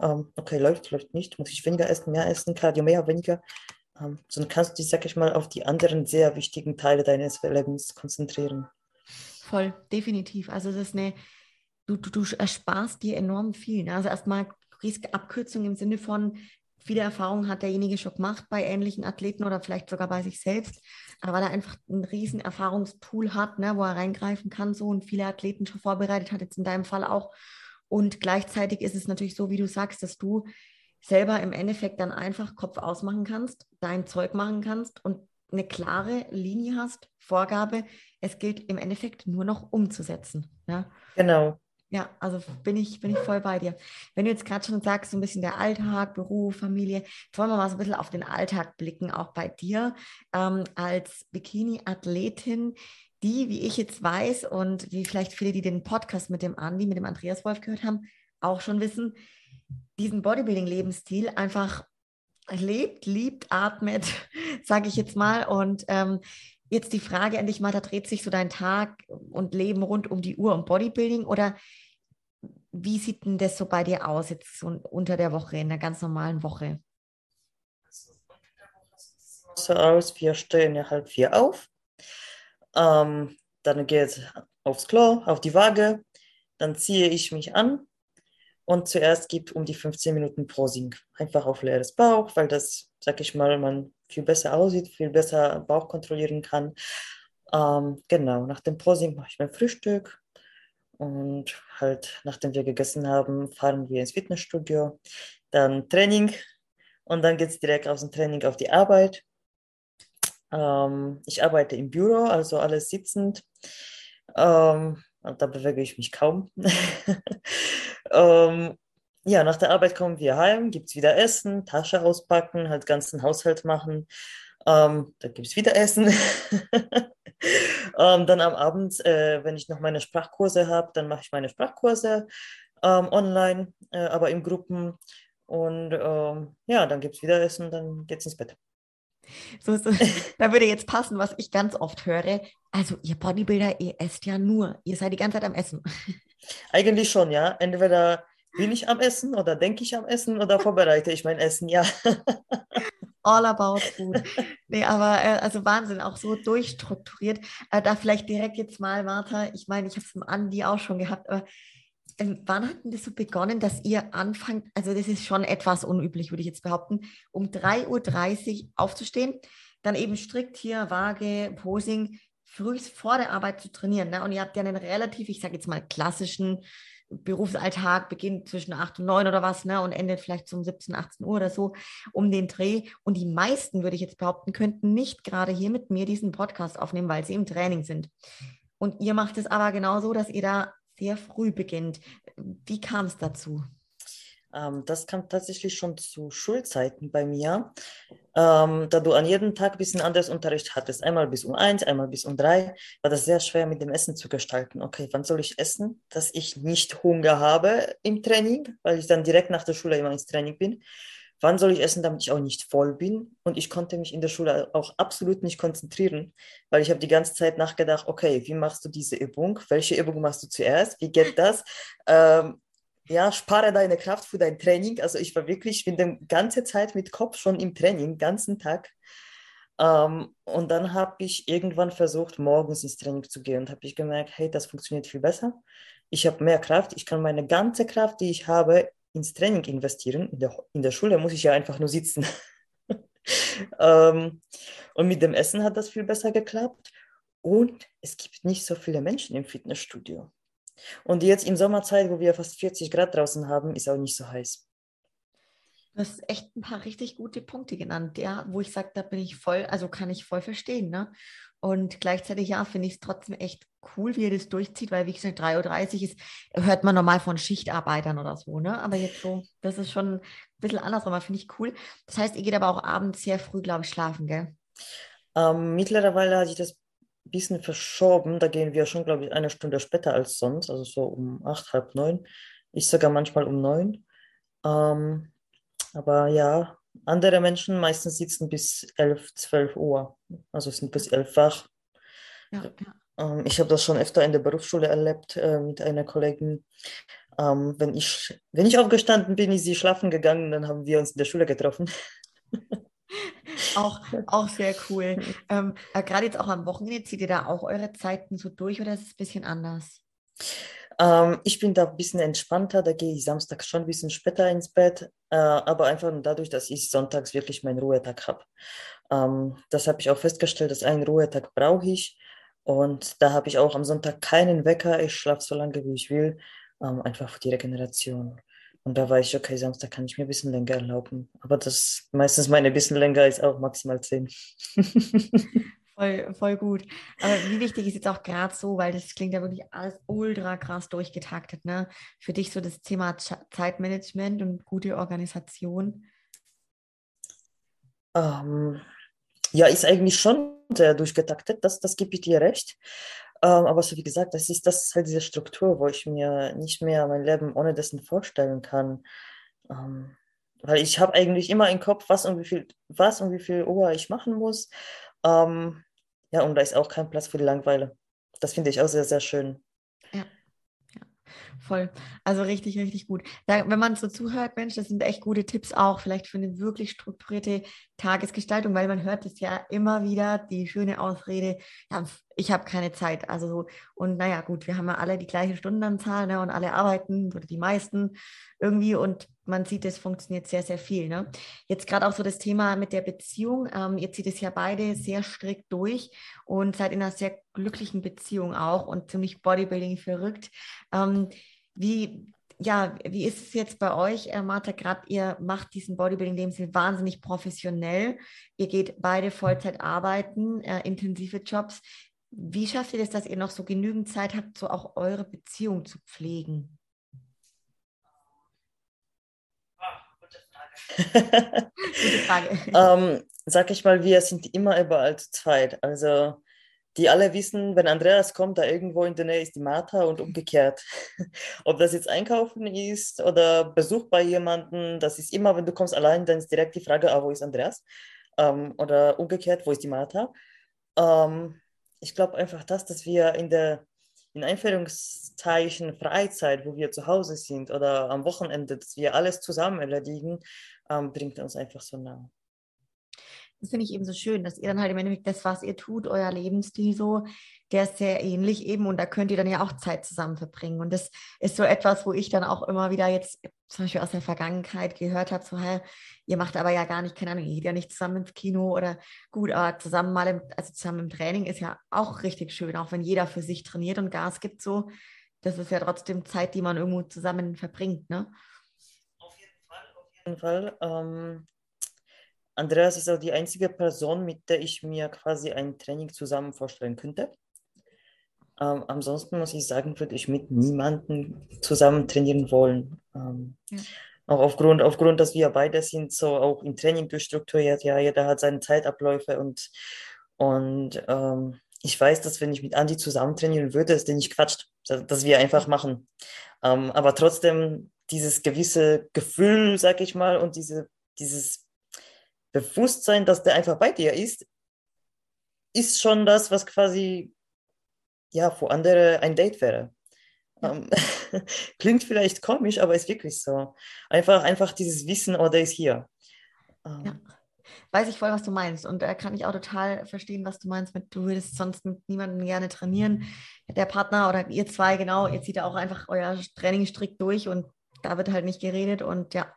Ähm, okay, läuft, läuft nicht. Muss ich weniger essen, mehr essen, Cardio mehr, weniger ähm, sondern kannst du dich, sag ich mal, auf die anderen sehr wichtigen Teile deines Lebens konzentrieren. Voll, definitiv. Also das ist eine, du, du, du ersparst dir enorm viel. Ne? Also erstmal Abkürzung im Sinne von, viele Erfahrungen hat derjenige schon gemacht bei ähnlichen Athleten oder vielleicht sogar bei sich selbst, aber weil er einfach einen riesen Erfahrungspool hat, ne, wo er reingreifen kann so und viele Athleten schon vorbereitet hat, jetzt in deinem Fall auch. Und gleichzeitig ist es natürlich so, wie du sagst, dass du selber im Endeffekt dann einfach Kopf ausmachen kannst, dein Zeug machen kannst und eine klare Linie hast, Vorgabe. Es gilt im Endeffekt nur noch umzusetzen. Ja? Genau. Ja, also bin ich, bin ich voll bei dir. Wenn du jetzt gerade schon sagst, so ein bisschen der Alltag, Beruf, Familie, jetzt wollen wir mal so ein bisschen auf den Alltag blicken, auch bei dir ähm, als Bikini-Athletin, die, wie ich jetzt weiß und wie vielleicht viele, die den Podcast mit dem Andi, mit dem Andreas Wolf gehört haben, auch schon wissen, diesen Bodybuilding-Lebensstil einfach lebt, liebt, atmet, sage ich jetzt mal. Und ähm, jetzt die Frage an dich mal, da dreht sich so dein Tag und Leben rund um die Uhr um Bodybuilding oder wie sieht denn das so bei dir aus, jetzt so unter der Woche, in der ganz normalen Woche? So aus, wir stehen ja halb vier auf. Ähm, dann geht aufs Klo, auf die Waage. Dann ziehe ich mich an, und zuerst gibt um die 15 Minuten Posing. Einfach auf leeres Bauch, weil das, sag ich mal, man viel besser aussieht, viel besser Bauch kontrollieren kann. Ähm, genau, nach dem Posing mache ich mein Frühstück. Und halt, nachdem wir gegessen haben, fahren wir ins Fitnessstudio. Dann Training. Und dann geht es direkt aus dem Training auf die Arbeit. Ähm, ich arbeite im Büro, also alles sitzend. Ähm, und da bewege ich mich kaum. ähm, ja, nach der Arbeit kommen wir heim, gibt es wieder Essen, Tasche auspacken, halt ganzen Haushalt machen. Ähm, da gibt es wieder Essen. ähm, dann am Abend, äh, wenn ich noch meine Sprachkurse habe, dann mache ich meine Sprachkurse ähm, online, äh, aber in Gruppen. Und ähm, ja, dann gibt es wieder Essen, dann geht es ins Bett. So ist, da würde jetzt passen, was ich ganz oft höre. Also, ihr Bodybuilder, ihr esst ja nur. Ihr seid die ganze Zeit am Essen. Eigentlich schon, ja. Entweder bin ich am Essen oder denke ich am Essen oder vorbereite ich mein Essen, ja. All about food. Nee, aber äh, also Wahnsinn, auch so durchstrukturiert. Äh, da vielleicht direkt jetzt mal, Martha, ich meine, ich habe es im Andi auch schon gehabt, aber äh, wann hat denn das so begonnen, dass ihr anfangt, also das ist schon etwas unüblich, würde ich jetzt behaupten, um 3.30 Uhr aufzustehen, dann eben strikt hier Waage, Posing, früh vor der Arbeit zu trainieren. Ne? Und ihr habt ja einen relativ, ich sage jetzt mal, klassischen Berufsalltag beginnt zwischen 8 und 9 oder was, ne, und endet vielleicht zum 17, 18 Uhr oder so um den Dreh. Und die meisten, würde ich jetzt behaupten, könnten nicht gerade hier mit mir diesen Podcast aufnehmen, weil sie im Training sind. Und ihr macht es aber genau so, dass ihr da sehr früh beginnt. Wie kam es dazu? Ähm, das kam tatsächlich schon zu Schulzeiten bei mir, ähm, da du an jedem Tag ein bisschen anders Unterricht hattest. Einmal bis um eins, einmal bis um drei, war das sehr schwer mit dem Essen zu gestalten. Okay, wann soll ich essen, dass ich nicht Hunger habe im Training, weil ich dann direkt nach der Schule immer ins Training bin. Wann soll ich essen, damit ich auch nicht voll bin? Und ich konnte mich in der Schule auch absolut nicht konzentrieren, weil ich habe die ganze Zeit nachgedacht, okay, wie machst du diese Übung? Welche Übung machst du zuerst? Wie geht das? Ähm, ja, spare deine Kraft für dein Training. Also ich war wirklich, ich bin die ganze Zeit mit Kopf schon im Training, ganzen Tag. Ähm, und dann habe ich irgendwann versucht, morgens ins Training zu gehen und habe ich gemerkt, hey, das funktioniert viel besser. Ich habe mehr Kraft, ich kann meine ganze Kraft, die ich habe, ins Training investieren. In der, in der Schule muss ich ja einfach nur sitzen. ähm, und mit dem Essen hat das viel besser geklappt. Und es gibt nicht so viele Menschen im Fitnessstudio. Und jetzt in Sommerzeit, wo wir fast 40 Grad draußen haben, ist auch nicht so heiß. Du hast echt ein paar richtig gute Punkte genannt, ja, wo ich sage, da bin ich voll, also kann ich voll verstehen, ne? Und gleichzeitig, ja, finde ich es trotzdem echt cool, wie ihr das durchzieht, weil, wie gesagt, 3.30 Uhr ist, hört man normal von Schichtarbeitern oder so, ne? Aber jetzt so, das ist schon ein bisschen anders, aber finde ich cool. Das heißt, ihr geht aber auch abends sehr früh, glaube ich, schlafen, gell? Ähm, mittlerweile hat sich das bisschen verschoben. Da gehen wir schon, glaube ich, eine Stunde später als sonst, also so um acht, halb neun. Ich sogar manchmal um neun. Ähm, aber ja, andere Menschen meistens sitzen bis elf, zwölf Uhr. Also sind bis elf wach. Ja, ja. Ähm, ich habe das schon öfter in der Berufsschule erlebt äh, mit einer Kollegin. Ähm, wenn, ich, wenn ich aufgestanden bin, ist sie schlafen gegangen, dann haben wir uns in der Schule getroffen. auch, auch sehr cool. Ähm, äh, Gerade jetzt auch am Wochenende, zieht ihr da auch eure Zeiten so durch oder ist es ein bisschen anders? Ähm, ich bin da ein bisschen entspannter, da gehe ich samstags schon ein bisschen später ins Bett, äh, aber einfach dadurch, dass ich sonntags wirklich meinen Ruhetag habe. Ähm, das habe ich auch festgestellt, dass einen Ruhetag brauche ich und da habe ich auch am Sonntag keinen Wecker, ich schlafe so lange, wie ich will, ähm, einfach für die Regeneration. Und da war ich, okay, Samstag kann ich mir ein bisschen länger erlauben. Aber das meistens meine bisschen länger ist auch maximal zehn. voll, voll gut. Aber wie wichtig ist jetzt auch gerade so, weil das klingt ja wirklich alles ultra krass durchgetaktet, ne? Für dich so das Thema Zeitmanagement und gute Organisation? Ähm, ja, ist eigentlich schon sehr durchgetaktet, das, das gebe ich dir recht. Ähm, aber so wie gesagt, das ist, das ist halt diese Struktur, wo ich mir nicht mehr mein Leben ohne dessen vorstellen kann. Ähm, weil ich habe eigentlich immer im Kopf, was und wie viel, was und wie viel Uhr ich machen muss. Ähm, ja, und da ist auch kein Platz für die Langeweile. Das finde ich auch sehr, sehr schön. Voll. Also richtig, richtig gut. Da, wenn man so zuhört, Mensch, das sind echt gute Tipps auch, vielleicht für eine wirklich strukturierte Tagesgestaltung, weil man hört es ja immer wieder, die schöne Ausrede, ja, ich habe keine Zeit. Also so, und naja, gut, wir haben ja alle die gleiche Stundenanzahl ne, und alle arbeiten oder die meisten irgendwie und man sieht, es funktioniert sehr, sehr viel. Ne? Jetzt gerade auch so das Thema mit der Beziehung. Ähm, ihr zieht es ja beide sehr strikt durch und seid in einer sehr glücklichen Beziehung auch und ziemlich Bodybuilding verrückt. Ähm, wie, ja, wie ist es jetzt bei euch, äh, Martha? Gerade ihr macht diesen Bodybuilding in dem Sinne wahnsinnig professionell. Ihr geht beide Vollzeit arbeiten, äh, intensive Jobs. Wie schafft ihr das, dass ihr noch so genügend Zeit habt, so auch eure Beziehung zu pflegen? Gute Frage. ähm, sag ich mal, wir sind immer überall zu zweit. Also die alle wissen, wenn Andreas kommt, da irgendwo in der Nähe ist die Martha und umgekehrt. Ob das jetzt Einkaufen ist oder Besuch bei jemandem, das ist immer, wenn du kommst allein, dann ist direkt die Frage, ah, wo ist Andreas? Ähm, oder umgekehrt, wo ist die Martha? Ähm, ich glaube einfach das, dass wir in der in Einführungszeichen Freizeit, wo wir zu Hause sind oder am Wochenende, dass wir alles zusammen erledigen, ähm, bringt uns einfach so nah das finde ich eben so schön, dass ihr dann halt im Endeffekt das, was ihr tut, euer Lebensstil so, der ist sehr ähnlich eben und da könnt ihr dann ja auch Zeit zusammen verbringen. Und das ist so etwas, wo ich dann auch immer wieder jetzt zum Beispiel aus der Vergangenheit gehört habe, so, hey, ihr macht aber ja gar nicht, keine Ahnung, ihr geht ja nicht zusammen ins Kino oder gut, aber zusammen mal im, also zusammen im Training ist ja auch richtig schön, auch wenn jeder für sich trainiert und Gas gibt so. Das ist ja trotzdem Zeit, die man irgendwo zusammen verbringt, ne? Auf jeden Fall, auf jeden Fall. Ähm Andreas ist auch die einzige Person, mit der ich mir quasi ein Training zusammen vorstellen könnte. Ähm, ansonsten muss ich sagen, würde ich mit niemandem zusammen trainieren wollen. Ähm, ja. Auch aufgrund, aufgrund, dass wir beide sind so auch im Training durchstrukturiert. Ja, jeder hat seine Zeitabläufe und, und ähm, ich weiß, dass wenn ich mit Andi zusammen trainieren würde, ist der nicht quatscht, dass wir einfach machen. Ähm, aber trotzdem dieses gewisse Gefühl, sag ich mal, und diese, dieses Bewusstsein, dass der einfach bei dir ist, ist schon das, was quasi ja für andere ein Date wäre. Ähm, klingt vielleicht komisch, aber ist wirklich so. Einfach, einfach dieses Wissen, oh, der ist hier. Ähm, ja. Weiß ich voll, was du meinst. Und da kann ich auch total verstehen, was du meinst mit, du würdest sonst mit niemandem gerne trainieren. Der Partner oder ihr zwei, genau, ihr zieht ja auch einfach euer Training strikt durch und da wird halt nicht geredet. Und ja,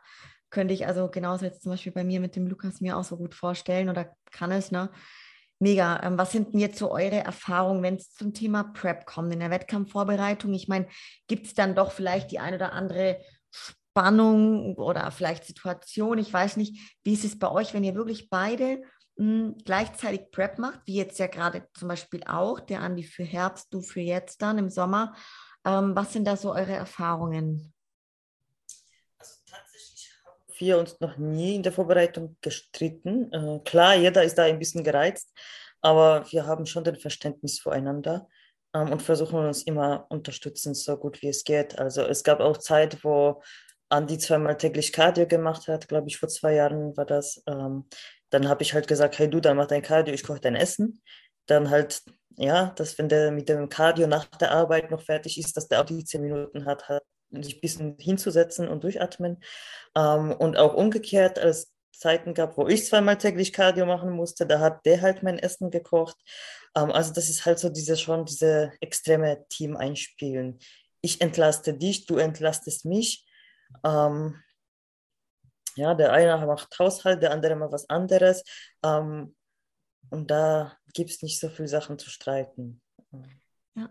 könnte ich also genauso jetzt zum Beispiel bei mir mit dem Lukas mir auch so gut vorstellen oder kann es, ne? Mega. Ähm, was sind denn jetzt so eure Erfahrungen, wenn es zum Thema Prep kommt, in der Wettkampfvorbereitung? Ich meine, gibt es dann doch vielleicht die ein oder andere Spannung oder vielleicht Situation? Ich weiß nicht, wie ist es bei euch, wenn ihr wirklich beide mh, hm, gleichzeitig Prep macht, wie jetzt ja gerade zum Beispiel auch, der Andi für Herbst, du für jetzt dann im Sommer. Ähm, was sind da so eure Erfahrungen? Wir uns noch nie in der Vorbereitung gestritten. Äh, klar, jeder ist da ein bisschen gereizt, aber wir haben schon den Verständnis voreinander ähm, und versuchen uns immer unterstützen, so gut wie es geht. Also es gab auch Zeit, wo Andi zweimal täglich Cardio gemacht hat, glaube ich, vor zwei Jahren war das. Ähm, dann habe ich halt gesagt, hey du, dann mach dein Cardio, ich koche dein Essen. Dann halt, ja, dass wenn der mit dem Cardio nach der Arbeit noch fertig ist, dass der auch die zehn Minuten hat, hat sich ein bisschen hinzusetzen und durchatmen. Ähm, und auch umgekehrt, als es Zeiten gab, wo ich zweimal täglich Cardio machen musste, da hat der halt mein Essen gekocht. Ähm, also das ist halt so diese schon diese extreme Team-Einspielen. Ich entlaste dich, du entlastest mich. Ähm, ja, der eine macht Haushalt, der andere macht was anderes. Ähm, und da gibt es nicht so viele Sachen zu streiten. Ja.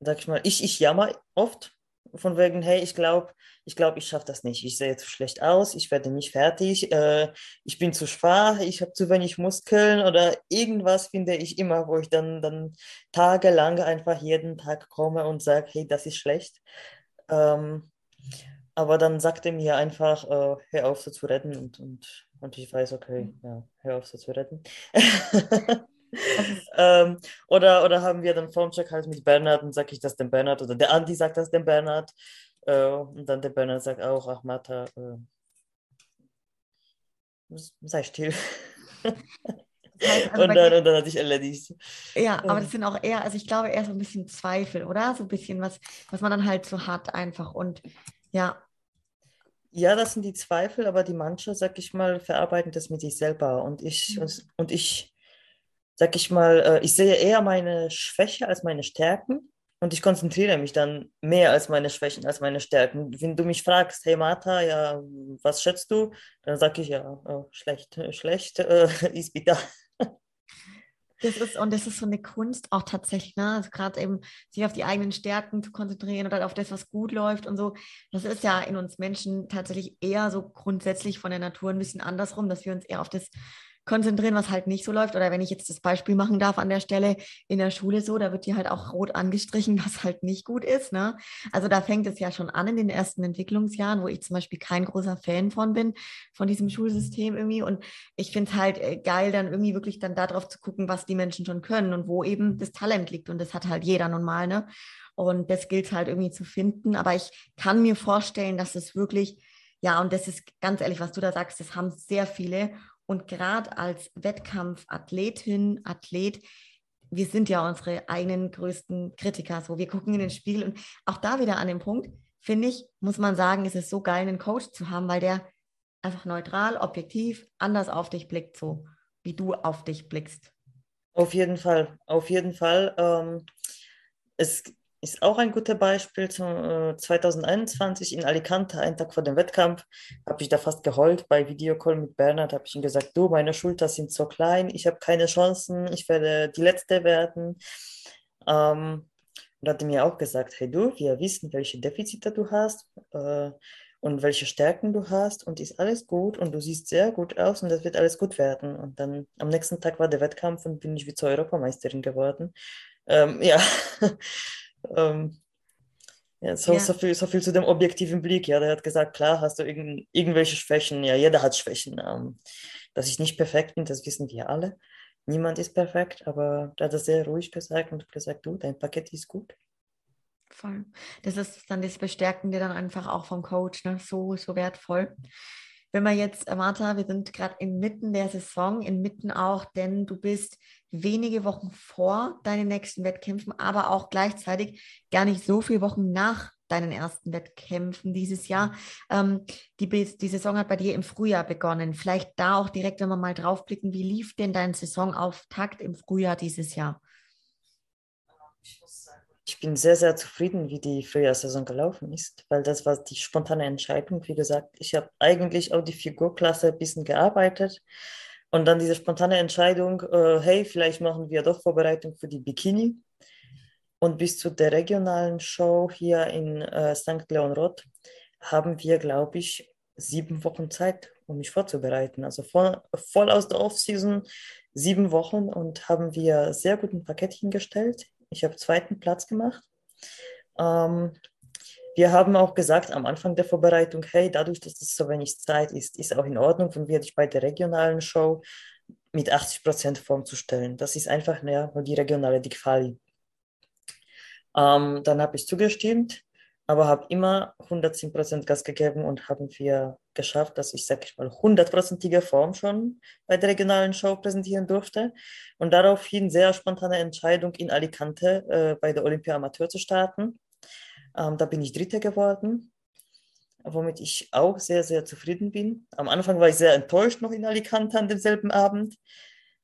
Sag ich mal, ich, ich jammer oft, von wegen, hey, ich glaube, ich glaube, ich schaffe das nicht. Ich sehe zu schlecht aus, ich werde nicht fertig, äh, ich bin zu schwach, ich habe zu wenig Muskeln oder irgendwas finde ich immer, wo ich dann, dann tagelang einfach jeden Tag komme und sage, hey, das ist schlecht. Ähm, aber dann sagt er mir einfach, äh, hör auf, so zu retten und, und, und ich weiß, okay, ja, hör auf, so zu retten. ähm, oder, oder haben wir dann Formcheck halt mit Bernhard und sage ich das dem Bernhard oder der Andi sagt das dem Bernhard äh, und dann der Bernhard sagt auch, ach Martha, äh, sei still. Das heißt, also und, dann, und dann hatte ich erledigt. Ja, aber das sind auch eher, also ich glaube eher so ein bisschen Zweifel, oder? So ein bisschen was, was man dann halt so hat einfach und ja. Ja, das sind die Zweifel, aber die manche, sag ich mal, verarbeiten das mit sich selber und ich, mhm. und ich sag ich mal, äh, ich sehe eher meine Schwäche als meine Stärken und ich konzentriere mich dann mehr als meine Schwächen, als meine Stärken. Wenn du mich fragst, hey Martha, ja, was schätzt du? Dann sage ich ja, oh, schlecht, schlecht, äh, ist bitter. Das ist, und das ist so eine Kunst auch tatsächlich, ne? Also gerade eben sich auf die eigenen Stärken zu konzentrieren oder auf das, was gut läuft und so. Das ist ja in uns Menschen tatsächlich eher so grundsätzlich von der Natur ein bisschen andersrum, dass wir uns eher auf das konzentrieren, was halt nicht so läuft. Oder wenn ich jetzt das Beispiel machen darf an der Stelle in der Schule so, da wird dir halt auch rot angestrichen, was halt nicht gut ist. Ne? Also da fängt es ja schon an in den ersten Entwicklungsjahren, wo ich zum Beispiel kein großer Fan von bin, von diesem Schulsystem irgendwie. Und ich finde es halt äh, geil, dann irgendwie wirklich dann darauf zu gucken, was die Menschen schon können und wo eben das Talent liegt. Und das hat halt jeder nun mal. Ne? Und das gilt halt irgendwie zu finden. Aber ich kann mir vorstellen, dass es wirklich ja, und das ist ganz ehrlich, was du da sagst, das haben sehr viele. Und gerade als Wettkampfathletin, Athlet, wir sind ja unsere eigenen größten Kritiker. So, wir gucken in den Spiegel und auch da wieder an dem Punkt, finde ich, muss man sagen, ist es so geil, einen Coach zu haben, weil der einfach neutral, objektiv, anders auf dich blickt, so wie du auf dich blickst. Auf jeden Fall, auf jeden Fall. Ähm, es ist auch ein gutes Beispiel. Äh, 2021 in Alicante, einen Tag vor dem Wettkampf, habe ich da fast geheult bei Videocall mit Bernhard. Habe ich ihm gesagt, du, meine Schultern sind so klein, ich habe keine Chancen, ich werde die Letzte werden. Ähm, und hat mir auch gesagt, hey du, wir wissen, welche Defizite du hast. Äh, und welche Stärken du hast und ist alles gut und du siehst sehr gut aus und das wird alles gut werden. Und dann am nächsten Tag war der Wettkampf und bin ich wie zur Europameisterin geworden. Ähm, ja. ähm, ja, so, ja. So, viel, so viel zu dem objektiven Blick. Ja, der hat gesagt, klar, hast du irgend, irgendwelche Schwächen. Ja, jeder hat Schwächen. Ähm, dass ich nicht perfekt bin, das wissen wir alle. Niemand ist perfekt, aber der hat das sehr ruhig gesagt und gesagt, du, dein Paket ist gut. Voll. Das ist dann das Bestärkende dann einfach auch vom Coach, ne? so, so wertvoll. Wenn wir jetzt, äh, Martha, wir sind gerade inmitten der Saison, inmitten auch, denn du bist wenige Wochen vor deinen nächsten Wettkämpfen, aber auch gleichzeitig gar nicht so viele Wochen nach deinen ersten Wettkämpfen dieses Jahr. Ähm, die, die Saison hat bei dir im Frühjahr begonnen. Vielleicht da auch direkt, wenn wir mal draufblicken, wie lief denn dein Saisonauftakt im Frühjahr dieses Jahr? Ich bin sehr, sehr zufrieden, wie die Frühjahrssaison gelaufen ist, weil das war die spontane Entscheidung. Wie gesagt, ich habe eigentlich auf die Figurklasse ein bisschen gearbeitet und dann diese spontane Entscheidung, äh, hey, vielleicht machen wir doch Vorbereitung für die Bikini. Und bis zu der regionalen Show hier in äh, St. Leon Roth haben wir, glaube ich, sieben Wochen Zeit, um mich vorzubereiten. Also voll, voll aus der Off-Season, sieben Wochen und haben wir sehr guten Paket hingestellt. Ich habe zweiten Platz gemacht. Ähm, wir haben auch gesagt am Anfang der Vorbereitung, hey, dadurch, dass es so wenig Zeit ist, ist auch in Ordnung, von werde ich bei der regionalen Show mit 80 Prozent Form zu stellen. Das ist einfach mehr nur die regionale Dickfali. Ähm, dann habe ich zugestimmt aber habe immer 110% Gas gegeben und haben wir geschafft, dass ich, sag ich mal, hundertprozentige Form schon bei der regionalen Show präsentieren durfte und daraufhin sehr spontane Entscheidung in Alicante äh, bei der Olympia Amateur zu starten. Ähm, da bin ich Dritte geworden, womit ich auch sehr, sehr zufrieden bin. Am Anfang war ich sehr enttäuscht noch in Alicante an demselben Abend,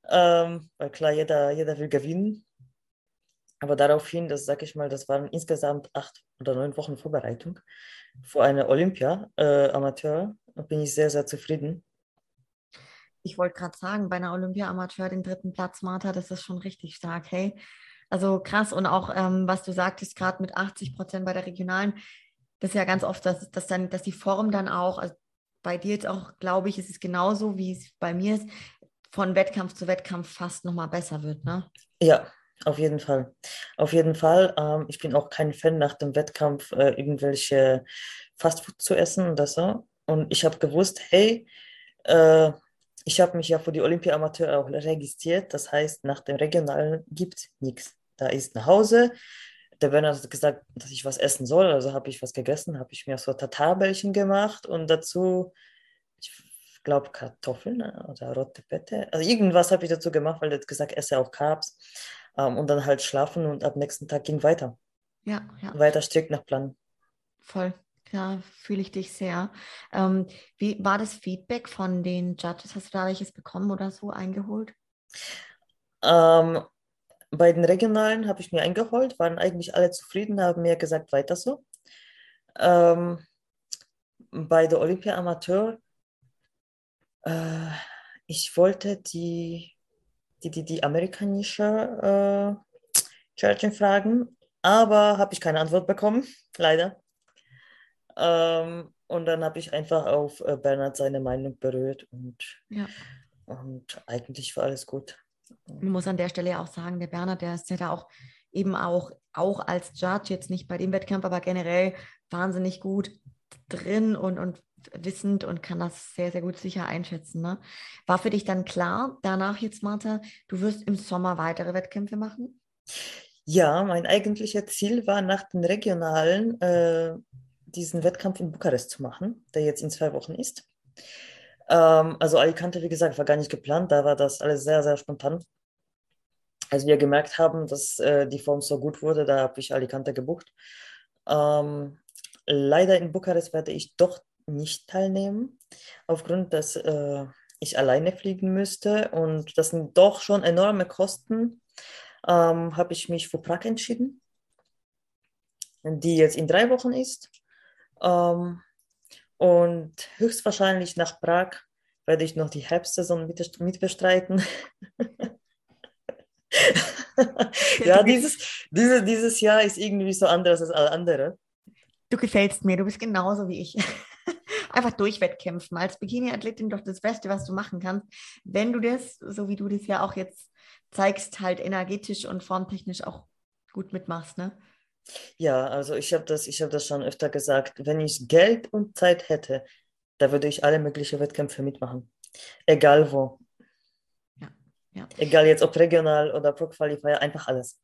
ähm, weil klar, jeder, jeder will gewinnen aber daraufhin, das sage ich mal, das waren insgesamt acht oder neun Wochen Vorbereitung vor einer Olympia äh, bin ich sehr, sehr zufrieden. Ich wollte gerade sagen, bei einer Olympia Amateur den dritten Platz, Martha, das ist schon richtig stark, hey. Also krass und auch, ähm, was du sagtest, gerade mit 80 Prozent bei der regionalen, das ist ja ganz oft, dass, dass, dann, dass die Form dann auch, also bei dir jetzt auch, glaube ich, ist es genauso, wie es bei mir ist, von Wettkampf zu Wettkampf fast nochmal besser wird, ne? Ja, auf jeden Fall. Auf jeden Fall. Ähm, ich bin auch kein Fan, nach dem Wettkampf äh, irgendwelche Fastfood zu essen oder so. Und ich habe gewusst, hey, äh, ich habe mich ja für die Olympia Amateur auch registriert. Das heißt, nach dem Regionalen gibt es nichts. Da ist nach Hause. Der Bernhard hat gesagt, dass ich was essen soll. Also habe ich was gegessen, habe ich mir so Tatarbällchen gemacht und dazu, ich glaube, Kartoffeln ne, oder rote Bette. Also irgendwas habe ich dazu gemacht, weil er hat gesagt, esse auch Carbs ähm, und dann halt schlafen und ab nächsten Tag ging weiter. Ja, ja. Weiter strikt nach Plan. Voll. Ja, fühle ich dich sehr. Ähm, wie war das Feedback von den Judges? Hast du da welches bekommen oder so eingeholt? Ähm, bei den regionalen habe ich mir eingeholt, waren eigentlich alle zufrieden, haben mir gesagt, weiter so. Ähm, bei der Olympia Amateur, äh, ich wollte die die, die, die amerikanische äh, Churchin fragen, aber habe ich keine Antwort bekommen, leider. Ähm, und dann habe ich einfach auf äh, Bernhard seine Meinung berührt und, ja. und eigentlich war alles gut. Ich muss an der Stelle auch sagen, der Bernhard, der ist ja da auch eben auch, auch als Judge, jetzt nicht bei dem Wettkampf, aber generell wahnsinnig gut drin und, und wissend und kann das sehr, sehr gut sicher einschätzen. Ne? War für dich dann klar, danach jetzt, Martha, du wirst im Sommer weitere Wettkämpfe machen? Ja, mein eigentliches Ziel war nach den regionalen äh, diesen Wettkampf in Bukarest zu machen, der jetzt in zwei Wochen ist. Ähm, also Alicante, wie gesagt, war gar nicht geplant, da war das alles sehr, sehr spontan. als wir gemerkt haben, dass äh, die Form so gut wurde, da habe ich Alicante gebucht. Ähm, leider in Bukarest werde ich doch nicht teilnehmen, aufgrund, dass äh, ich alleine fliegen müsste und das sind doch schon enorme Kosten. Ähm, habe ich mich für Prag entschieden, die jetzt in drei Wochen ist. Ähm, und höchstwahrscheinlich nach Prag werde ich noch die Herbstsaison mit, bestreiten. ja, dieses, diese, dieses Jahr ist irgendwie so anders als alle anderen. Du gefällst mir, du bist genauso wie ich. Einfach durchwettkämpfen. Als Bikini-Athletin doch das Beste, was du machen kannst. Wenn du das, so wie du das ja auch jetzt zeigst, halt energetisch und formtechnisch auch gut mitmachst, ne? Ja, also ich habe das, hab das schon öfter gesagt. Wenn ich Geld und Zeit hätte, da würde ich alle möglichen Wettkämpfe mitmachen. Egal wo. Ja. Egal jetzt ob regional oder Pro Qualifier, einfach alles.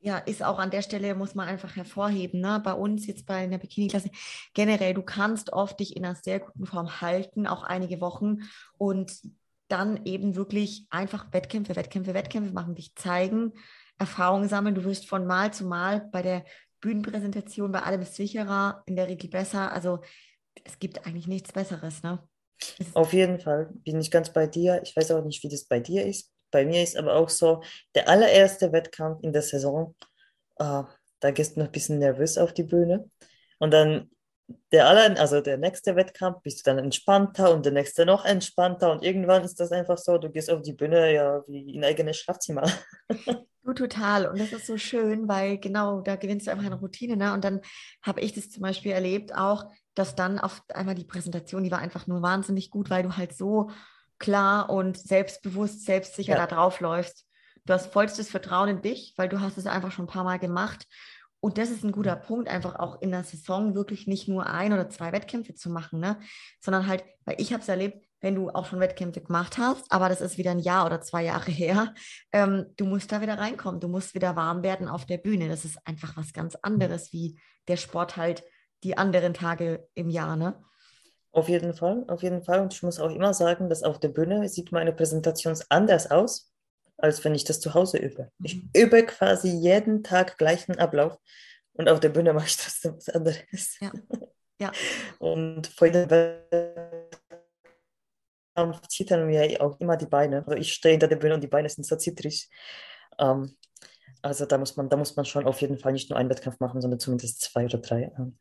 Ja, ist auch an der Stelle, muss man einfach hervorheben, ne? bei uns jetzt bei einer Bikini-Klasse, generell, du kannst oft dich in einer sehr guten Form halten, auch einige Wochen und dann eben wirklich einfach Wettkämpfe, Wettkämpfe, Wettkämpfe machen, dich zeigen, Erfahrungen sammeln. Du wirst von Mal zu Mal bei der Bühnenpräsentation bei allem sicherer, in der Regel besser. Also es gibt eigentlich nichts Besseres, ne? Auf jeden Fall bin ich ganz bei dir. Ich weiß auch nicht, wie das bei dir ist. Bei mir ist aber auch so, der allererste Wettkampf in der Saison, äh, da gehst du noch ein bisschen nervös auf die Bühne. Und dann der aller, also der nächste Wettkampf bist du dann entspannter und der nächste noch entspannter und irgendwann ist das einfach so, du gehst auf die Bühne ja wie in eigenes Schlafzimmer. Du total und das ist so schön, weil genau da gewinnst du einfach eine Routine ne? und dann habe ich das zum Beispiel erlebt auch, dass dann auf einmal die Präsentation, die war einfach nur wahnsinnig gut, weil du halt so klar und selbstbewusst, selbstsicher ja. da drauf läufst. Du hast vollstes Vertrauen in dich, weil du hast es einfach schon ein paar Mal gemacht. Und das ist ein guter Punkt, einfach auch in der Saison wirklich nicht nur ein oder zwei Wettkämpfe zu machen, ne? sondern halt, weil ich habe es erlebt, wenn du auch schon Wettkämpfe gemacht hast, aber das ist wieder ein Jahr oder zwei Jahre her, ähm, du musst da wieder reinkommen, du musst wieder warm werden auf der Bühne. Das ist einfach was ganz anderes, wie der Sport halt die anderen Tage im Jahr, ne? Auf jeden Fall, auf jeden Fall. Und ich muss auch immer sagen, dass auf der Bühne sieht meine Präsentation anders aus, als wenn ich das zu Hause übe. Ich mhm. übe quasi jeden Tag gleichen Ablauf und auf der Bühne mache ich trotzdem was anderes. Ja. ja. Und vor dem Wettkampf zittern mir auch immer die Beine. Also ich stehe hinter der Bühne und die Beine sind so zittrig. Ähm, also da muss man, da muss man schon auf jeden Fall nicht nur einen Wettkampf machen, sondern zumindest zwei oder drei. Ähm,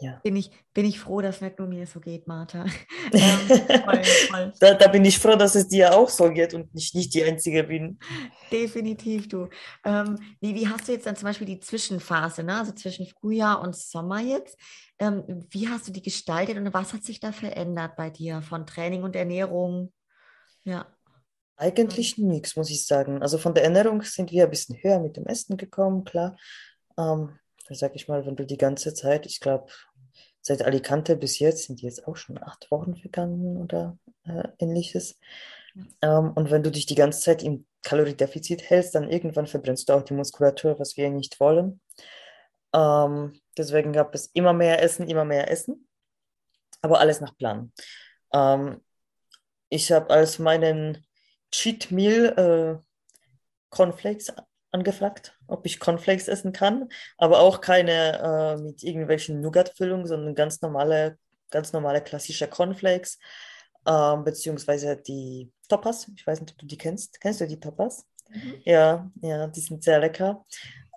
ja. bin, ich, bin ich froh, dass nicht nur mir so geht, Martha. ähm, voll, voll. Da, da, bin ich froh, dass es dir auch so geht und ich nicht die Einzige bin. Definitiv, du. Ähm, wie, wie hast du jetzt dann zum Beispiel die Zwischenphase, ne? also zwischen Frühjahr und Sommer jetzt? Ähm, wie hast du die gestaltet und was hat sich da verändert bei dir von Training und Ernährung? Ja. Eigentlich nichts, muss ich sagen. Also von der Ernährung sind wir ein bisschen höher mit dem Essen gekommen, klar. Ähm, sag ich mal, wenn du die ganze Zeit, ich glaube, seit Alicante bis jetzt sind jetzt auch schon acht Wochen vergangen oder äh, ähnliches. Ähm, und wenn du dich die ganze Zeit im Kaloriedefizit hältst, dann irgendwann verbrennst du auch die Muskulatur, was wir nicht wollen. Ähm, deswegen gab es immer mehr Essen, immer mehr Essen, aber alles nach Plan. Ähm, ich habe als meinen Cheat Meal äh, Cornflakes angefragt, ob ich Cornflakes essen kann, aber auch keine äh, mit irgendwelchen Nougat-Füllungen, sondern ganz normale, ganz normale klassische Cornflakes, äh, beziehungsweise die Toppers. Ich weiß nicht, ob du die kennst. Kennst du die Toppers? Mhm. Ja, ja, die sind sehr lecker.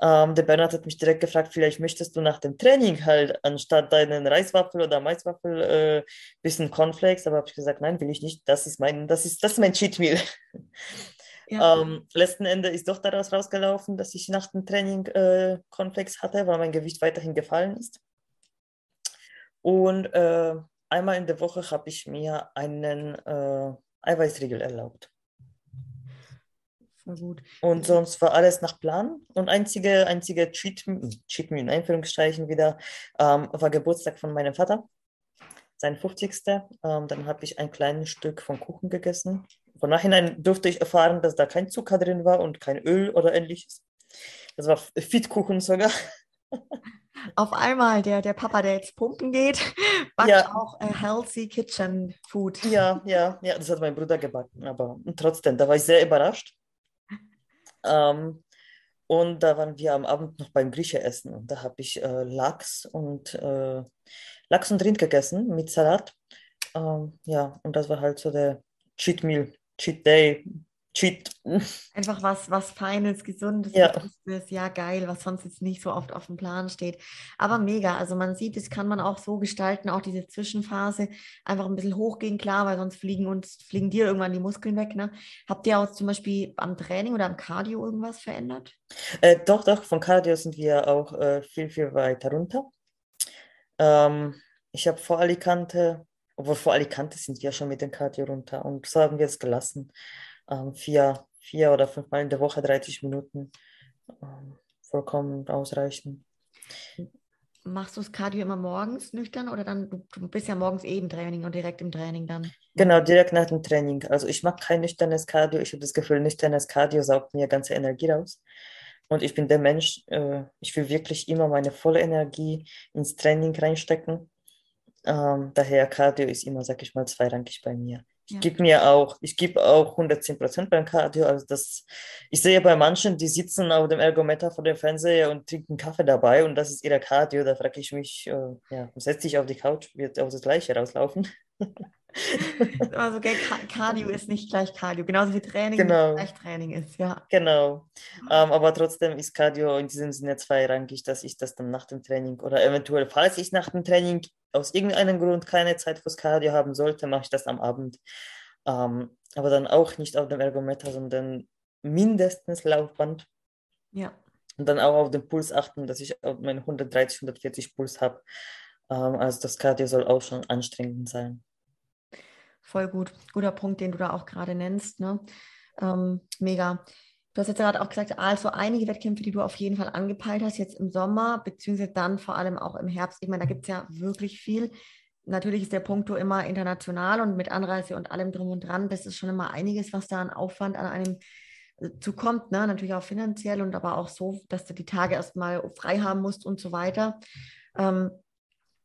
Ähm, der Bernhard hat mich direkt gefragt, vielleicht möchtest du nach dem Training halt anstatt deinen Reiswaffel oder Maiswaffel äh, bisschen Cornflakes, aber habe ich gesagt, nein, will ich nicht. Das ist mein, das ist, das ist mein Cheat Meal. Ja. Ähm, letzten Ende ist doch daraus rausgelaufen, dass ich nach dem Training äh, Cornflakes hatte, weil mein Gewicht weiterhin gefallen ist. Und äh, einmal in der Woche habe ich mir einen äh, Eiweißriegel erlaubt. gut. Und sonst war alles nach Plan. Und einzige, einzige Cheat, Cheat in Einführungsstrichen wieder, ähm, war Geburtstag von meinem Vater sein 50. Ähm, dann habe ich ein kleines Stück von Kuchen gegessen. Von nachhinein durfte ich erfahren, dass da kein Zucker drin war und kein Öl oder ähnliches. Das war Fitkuchen sogar. Auf einmal der, der Papa, der jetzt pumpen geht, backt ja. auch äh, Healthy Kitchen Food. Ja, ja, ja, das hat mein Bruder gebacken. Aber trotzdem, da war ich sehr überrascht. Ähm, und da waren wir am Abend noch beim Grieche essen. Und da habe ich äh, Lachs und äh, Lachs und Rind gegessen mit Salat. Ähm, ja, und das war halt so der Cheat Meal, Cheat Day, Cheat. Einfach was, was Feines, Gesundes, Ja, Bewusstes, ja geil, was sonst jetzt nicht so oft auf dem Plan steht. Aber mega, also man sieht, das kann man auch so gestalten, auch diese Zwischenphase, einfach ein bisschen hochgehen, klar, weil sonst fliegen uns, fliegen dir irgendwann die Muskeln weg, ne? Habt ihr auch zum Beispiel am Training oder am Cardio irgendwas verändert? äh, doch, doch, von Cardio sind wir auch äh, viel, viel weiter runter. Ähm, ich habe vor Alicante, obwohl vor Alicante sind wir schon mit dem Cardio runter und so haben wir es gelassen. Ähm, vier, vier oder fünfmal in der Woche 30 Minuten, ähm, vollkommen ausreichend. Machst du das Cardio immer morgens nüchtern oder dann, du, du bist ja morgens eh im Training und direkt im Training dann? Genau, direkt nach dem Training. Also ich mag kein nüchternes Cardio. Ich habe das Gefühl, nüchternes Cardio saugt mir ganze Energie raus. Und ich bin der Mensch, äh, ich will wirklich immer meine volle Energie ins Training reinstecken. Ähm, daher Cardio ist immer, sag ich mal, zweirangig bei mir. Ich Ja. gebe mir auch, ich gebe auch 110 Prozent beim Cardio. Also das, ich sehe bei manchen, die sitzen auf dem Ergometer vor dem Fernseher und trinken Kaffee dabei und das ist ihr Cardio. Da frage ich mich, äh, ja, setz dich auf die Couch, wird auch das Gleiche rauslaufen. Also, gell, Ca- Cardio ist nicht gleich Cardio, genauso wie Training nicht Genau. gleich Training ist, ja. Genau. Ähm, aber trotzdem ist Cardio in diesem Sinne zweirangig, dass ich das dann nach dem Training oder eventuell, falls ich nach dem Training aus irgendeinem Grund keine Zeit fürs Cardio haben sollte, mache ich das am Abend. Ähm, aber dann auch nicht auf dem Ergometer, sondern mindestens Laufband Ja, und dann auch auf den Puls achten, dass ich auf meinen 130, 140 Puls habe. Ähm, also das Cardio soll auch schon anstrengend sein. Voll gut. Guter Punkt, den du da auch gerade nennst, ne? Ähm, mega. Du hast jetzt gerade auch gesagt, also einige Wettkämpfe, die du auf jeden Fall angepeilt hast, jetzt im Sommer, beziehungsweise dann vor allem auch im Herbst. Ich meine, da gibt es ja wirklich viel. Natürlich ist der Punkt immer international und mit Anreise und allem drum und dran. Das ist schon immer einiges, was da an Aufwand an einem äh, zukommt, ne? Natürlich auch finanziell und aber auch so, dass du die Tage erstmal frei haben musst und so weiter. Ähm,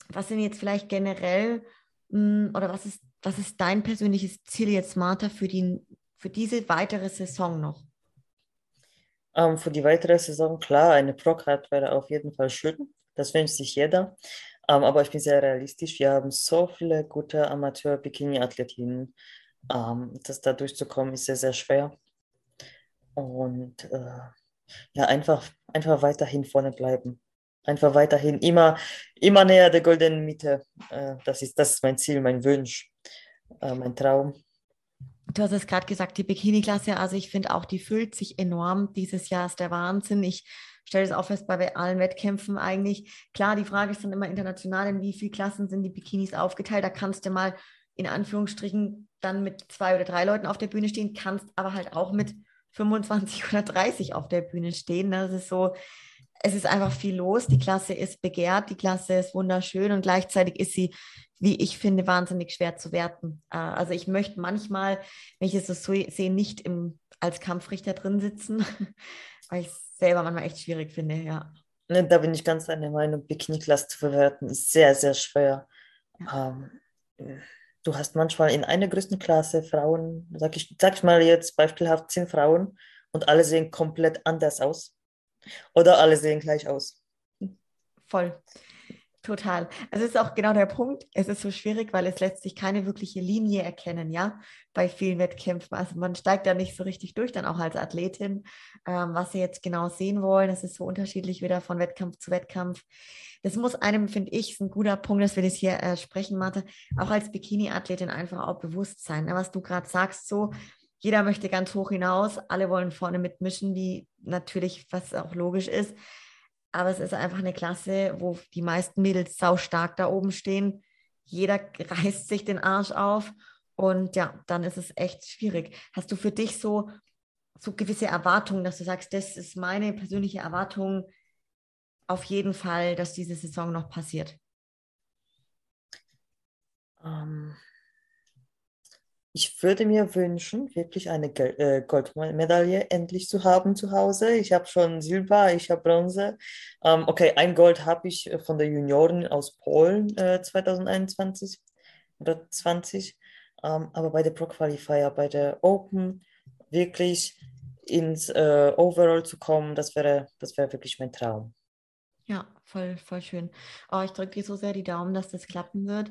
was sind jetzt vielleicht generell mh, oder was ist, was ist dein persönliches Ziel jetzt, Martha, für, die, für diese weitere Saison noch? Ähm, für die weitere Saison, klar, eine Pro-Card wäre auf jeden Fall schön. Das wünscht sich jeder. Ähm, aber ich bin sehr realistisch. Wir haben so viele gute Amateur-Bikini-Athletinnen. Ähm, das da durchzukommen, ist sehr, sehr schwer. Und äh, ja, einfach, einfach weiterhin vorne bleiben. Einfach weiterhin immer, immer näher der goldenen Mitte. Äh, das ist, das ist mein Ziel, mein Wunsch, äh, mein Traum. Du hast es gerade gesagt, die Bikini-Klasse, also ich finde auch, die füllt sich enorm. Dieses Jahr ist der Wahnsinn. Ich stelle es auch fest bei allen Wettkämpfen eigentlich. Klar, die Frage ist dann immer international, in wie viele Klassen sind die Bikinis aufgeteilt. Da kannst du mal in Anführungsstrichen dann mit zwei oder drei Leuten auf der Bühne stehen, kannst aber halt auch mit 25 oder 30 auf der Bühne stehen. Das ist so, es ist einfach viel los. Die Klasse ist begehrt, die Klasse ist wunderschön und gleichzeitig ist sie, wie ich finde, wahnsinnig schwer zu werten. Äh, Also ich möchte manchmal, wenn ich es so sehe, nicht im, als Kampfrichter drin sitzen, weil ich es selber manchmal echt schwierig finde, ja. Ne, da bin ich ganz deiner Meinung. Bikini-Klasse zu verwerten ist sehr, sehr schwer. Ähm, du hast manchmal in einer größten Klasse Frauen, sag ich, sag ich mal jetzt beispielhaft zehn Frauen und alle sehen komplett anders aus. Oder alle sehen gleich aus. Voll. Total. Also es ist auch genau der Punkt. Es ist so schwierig, weil es lässt sich keine wirkliche Linie erkennen, ja, bei vielen Wettkämpfen. Also man steigt da nicht so richtig durch, dann auch als Athletin, ähm, was sie jetzt genau sehen wollen. Das ist so unterschiedlich wieder von Wettkampf zu Wettkampf. Das muss einem, finde ich, ist ein guter Punkt, dass wir das hier äh, sprechen, Mathe, auch als Bikini-Athletin einfach auch bewusst sein. Ne? Was du gerade sagst, so, jeder möchte ganz hoch hinaus, alle wollen vorne mitmischen, wie natürlich, was auch logisch ist. Aber es ist einfach eine Klasse, wo die meisten Mädels sau stark da oben stehen. Jeder reißt sich den Arsch auf und ja, dann ist es echt schwierig. Hast du für dich so, so gewisse Erwartungen, dass du sagst, das ist meine persönliche Erwartung auf jeden Fall, dass diese Saison noch passiert? Ähm, ich würde mir wünschen, wirklich eine äh, Goldmedaille endlich zu haben zu Hause. Ich habe schon Silber, ich habe Bronze. Ähm, okay, ein Gold habe ich äh, von der Junioren aus Polen äh, 2021 oder 20. Ähm, aber bei der Pro Qualifier, bei der Open, wirklich, ins äh, Overall zu kommen, das wäre, das wäre wirklich mein Traum. Ja, voll, voll schön. Oh, ich drücke dir so sehr die Daumen, dass das klappen wird.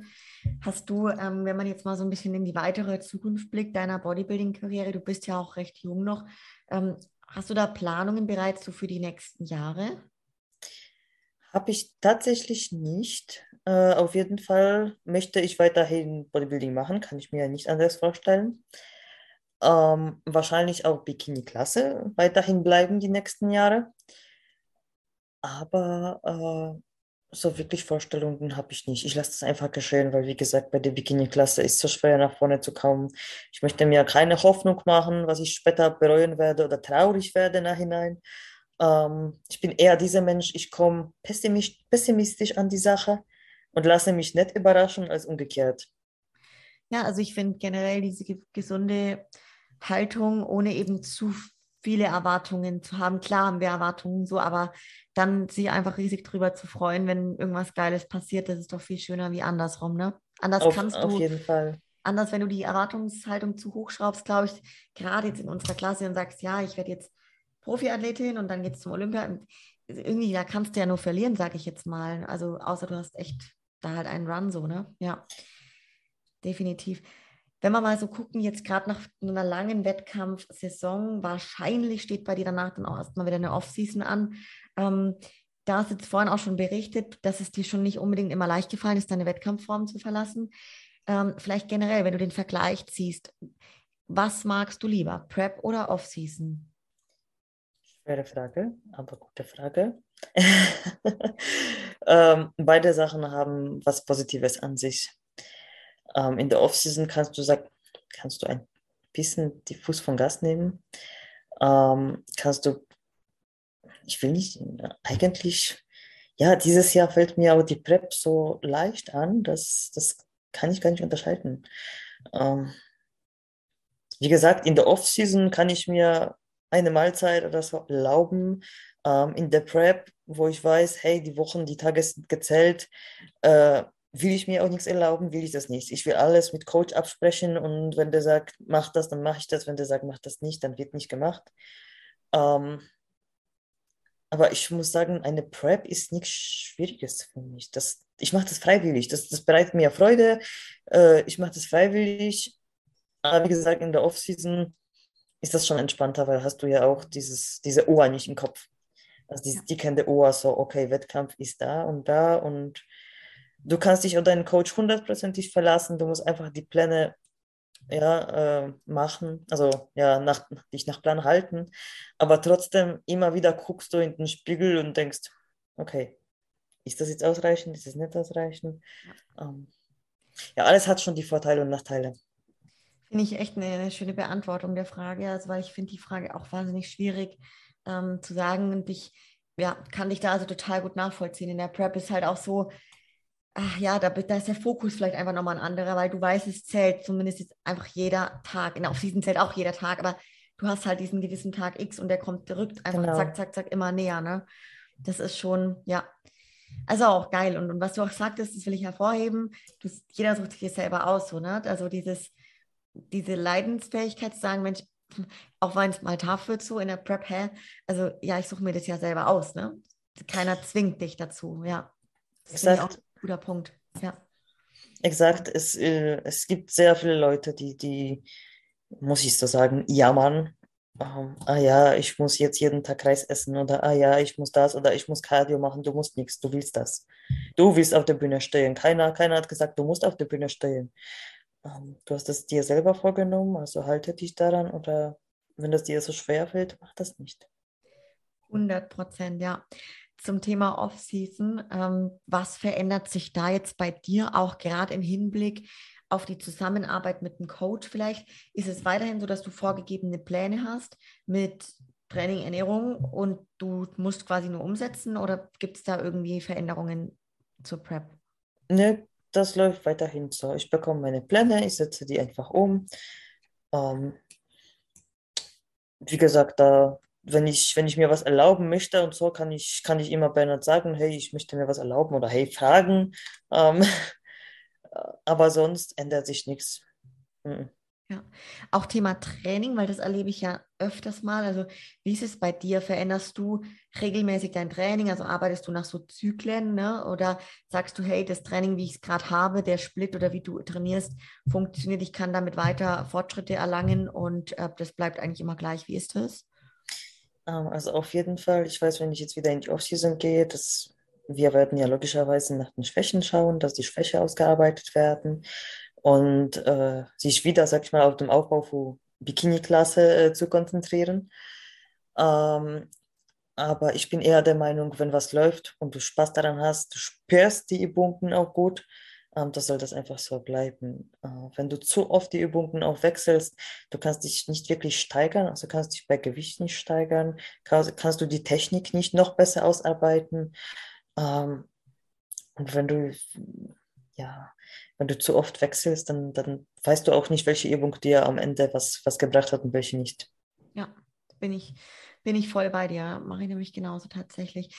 Hast du, ähm, wenn man jetzt mal so ein bisschen in die weitere Zukunft blickt, deiner Bodybuilding-Karriere, du bist ja auch recht jung noch, ähm, hast du da Planungen bereits so für die nächsten Jahre? Habe ich tatsächlich nicht. Äh, auf jeden Fall möchte ich weiterhin Bodybuilding machen, kann ich mir nicht anders vorstellen. Ähm, wahrscheinlich auch Bikini-Klasse weiterhin bleiben die nächsten Jahre. Aber äh, so wirklich Vorstellungen habe ich nicht. Ich lasse das einfach geschehen, weil wie gesagt, bei der Bikini-Klasse ist es so schwer nach vorne zu kommen. Ich möchte mir keine Hoffnung machen, was ich später bereuen werde oder traurig werde nachhinein. Ähm, ich bin eher dieser Mensch, ich komme pessimistisch, pessimistisch an die Sache und lasse mich nicht überraschen als umgekehrt. Ja, also ich finde generell diese gesunde Haltung, ohne eben zu viele Erwartungen zu haben. Klar haben wir Erwartungen so, aber dann sich einfach riesig drüber zu freuen, wenn irgendwas Geiles passiert, das ist doch viel schöner wie andersrum, ne? Anders auf, kannst du. Auf jeden Fall. Anders, wenn du die Erwartungshaltung zu hoch schraubst, glaube ich, gerade jetzt in unserer Klasse und sagst, ja, ich werde jetzt Profiathletin und dann geht es zum Olympia. Irgendwie, da kannst du ja nur verlieren, sage ich jetzt mal. Also außer du hast echt da halt einen Run so, ne? Ja, definitiv wenn wir mal so gucken, jetzt gerade nach einer langen Wettkampfsaison, wahrscheinlich steht bei dir danach dann auch erstmal wieder eine Offseason an. Ähm, da hast du jetzt vorhin auch schon berichtet, dass es dir schon nicht unbedingt immer leicht gefallen ist, deine Wettkampfform zu verlassen. Ähm, vielleicht generell, wenn du den Vergleich ziehst, was magst du lieber, Prep oder Offseason? Schwere Frage, aber gute Frage. ähm, beide Sachen haben was Positives an sich. Ähm, in der Offseason kannst du sagen, kannst du ein bisschen die Fuß vom Gas nehmen. Ähm, kannst du, ich will nicht, eigentlich, ja, dieses Jahr fällt mir aber die Prep so leicht an, dass das kann ich gar nicht unterscheiden. Ähm, wie gesagt, in der Offseason kann ich mir eine Mahlzeit oder so erlauben. Ähm, in der Prep, wo ich weiß, hey, die Wochen, die Tage sind gezählt, äh, will ich mir auch nichts erlauben, will ich das nicht. Ich will alles mit Coach absprechen und wenn der sagt, mach das, dann mache ich das. Wenn der sagt, mach das nicht, dann wird nicht gemacht. Ähm, aber ich muss sagen, eine Prep ist nichts Schwieriges für mich. Das, ich mache das freiwillig. Das, das bereitet mir Freude. Äh, ich mache das freiwillig. Aber wie gesagt, in der Offseason ist das schon entspannter, weil hast du ja auch dieses, diese Ohr nicht im Kopf. Also die, die kennt der Ohr so, okay, Wettkampf ist da und da und du kannst dich auf deinen Coach hundertprozentig verlassen. Du musst einfach die Pläne ja, äh, machen, also ja, nach, dich nach Plan halten. Aber trotzdem immer wieder guckst du in den Spiegel und denkst, okay, ist das jetzt ausreichend? Ist das nicht ausreichend? Ähm, ja, alles hat schon die Vorteile und Nachteile. Finde ich echt eine, eine, schöne Beantwortung der Frage, also weil ich finde die Frage auch wahnsinnig schwierig ähm, zu sagen und ich ja, kann dich da also total gut nachvollziehen. In der Prep ist halt auch so, ach ja, da, da ist der Fokus vielleicht einfach nochmal ein anderer, weil du weißt, es zählt zumindest jetzt einfach jeder Tag. In der Offseason zählt auch jeder Tag, aber du hast halt diesen gewissen Tag X und der kommt, rückt einfach genau. zack, zack, zack immer näher. Ne? Das ist schon, ja, also auch geil. Und, und was du auch sagtest, das will ich hervorheben, du, jeder sucht sich selber aus, so, ne? Also dieses, diese Leidensfähigkeit zu sagen, Mensch, auch wenn es mal tough wird, so in der Prep, hä? Also ja, ich suche mir das ja selber aus, ne? Keiner zwingt dich dazu, ja. Das Exakt guter Punkt. Ja. Exakt, es, äh, es gibt sehr viele Leute, die, die, muss ich so sagen, jammern. Ähm, ah ja, ich muss jetzt jeden Tag Reis essen oder ah ja, ich muss das oder ich muss Cardio machen. Du musst nichts, du willst das. Du willst auf der Bühne stehen. Keiner, keiner hat gesagt, du musst auf der Bühne stehen. Ähm, du hast es dir selber vorgenommen, also halte dich daran oder wenn das dir so schwer fällt, mach das nicht. 100 Prozent, ja zum Thema Off-Season. Ähm, was verändert sich da jetzt bei dir auch gerade im Hinblick auf die Zusammenarbeit mit dem Coach vielleicht? Ist es weiterhin so, dass du vorgegebene Pläne hast mit Training, Ernährung und du musst quasi nur umsetzen oder gibt es da irgendwie Veränderungen zur Prep? Ne, das läuft weiterhin so. Ich bekomme meine Pläne, ich setze die einfach um. Ähm, wie gesagt, da wenn ich, wenn ich mir was erlauben möchte und so, kann ich, kann ich immer Bernhard sagen, hey, ich möchte mir was erlauben oder hey, fragen. Ähm, aber sonst ändert sich nichts. Mhm. Ja, auch Thema Training, weil das erlebe ich ja öfters mal. Also, wie ist es bei dir? Veränderst du regelmäßig dein Training? Also, arbeitest du nach so Zyklen, ne? Oder sagst du, hey, das Training, wie ich es gerade habe, der Split oder wie du trainierst, funktioniert, ich kann damit weiter Fortschritte erlangen und äh, das bleibt eigentlich immer gleich. Wie ist das? Ähm, also, auf jeden Fall, ich weiß, wenn ich jetzt wieder in die Offseason gehe, dass wir werden ja logischerweise nach den Schwächen schauen, dass die Schwäche ausgearbeitet werden und äh, sich wieder, sag ich mal, auf den Aufbau von Bikini-Klasse äh, zu konzentrieren. Ähm, aber ich bin eher der Meinung, wenn was läuft und du Spaß daran hast, du spürst die Übungen auch gut, das soll das einfach so bleiben. Äh, wenn du zu oft die Übungen auch wechselst, du kannst dich nicht wirklich steigern, also kannst dich bei Gewicht nicht steigern, kannst, kannst du die Technik nicht noch besser ausarbeiten. Ähm, und wenn du ja, wenn du zu oft wechselst, dann, dann weißt du auch nicht, welche Übung dir am Ende was, was gebracht hat und welche nicht. Ja, bin ich, bin ich voll bei dir. Mache ich nämlich genauso tatsächlich.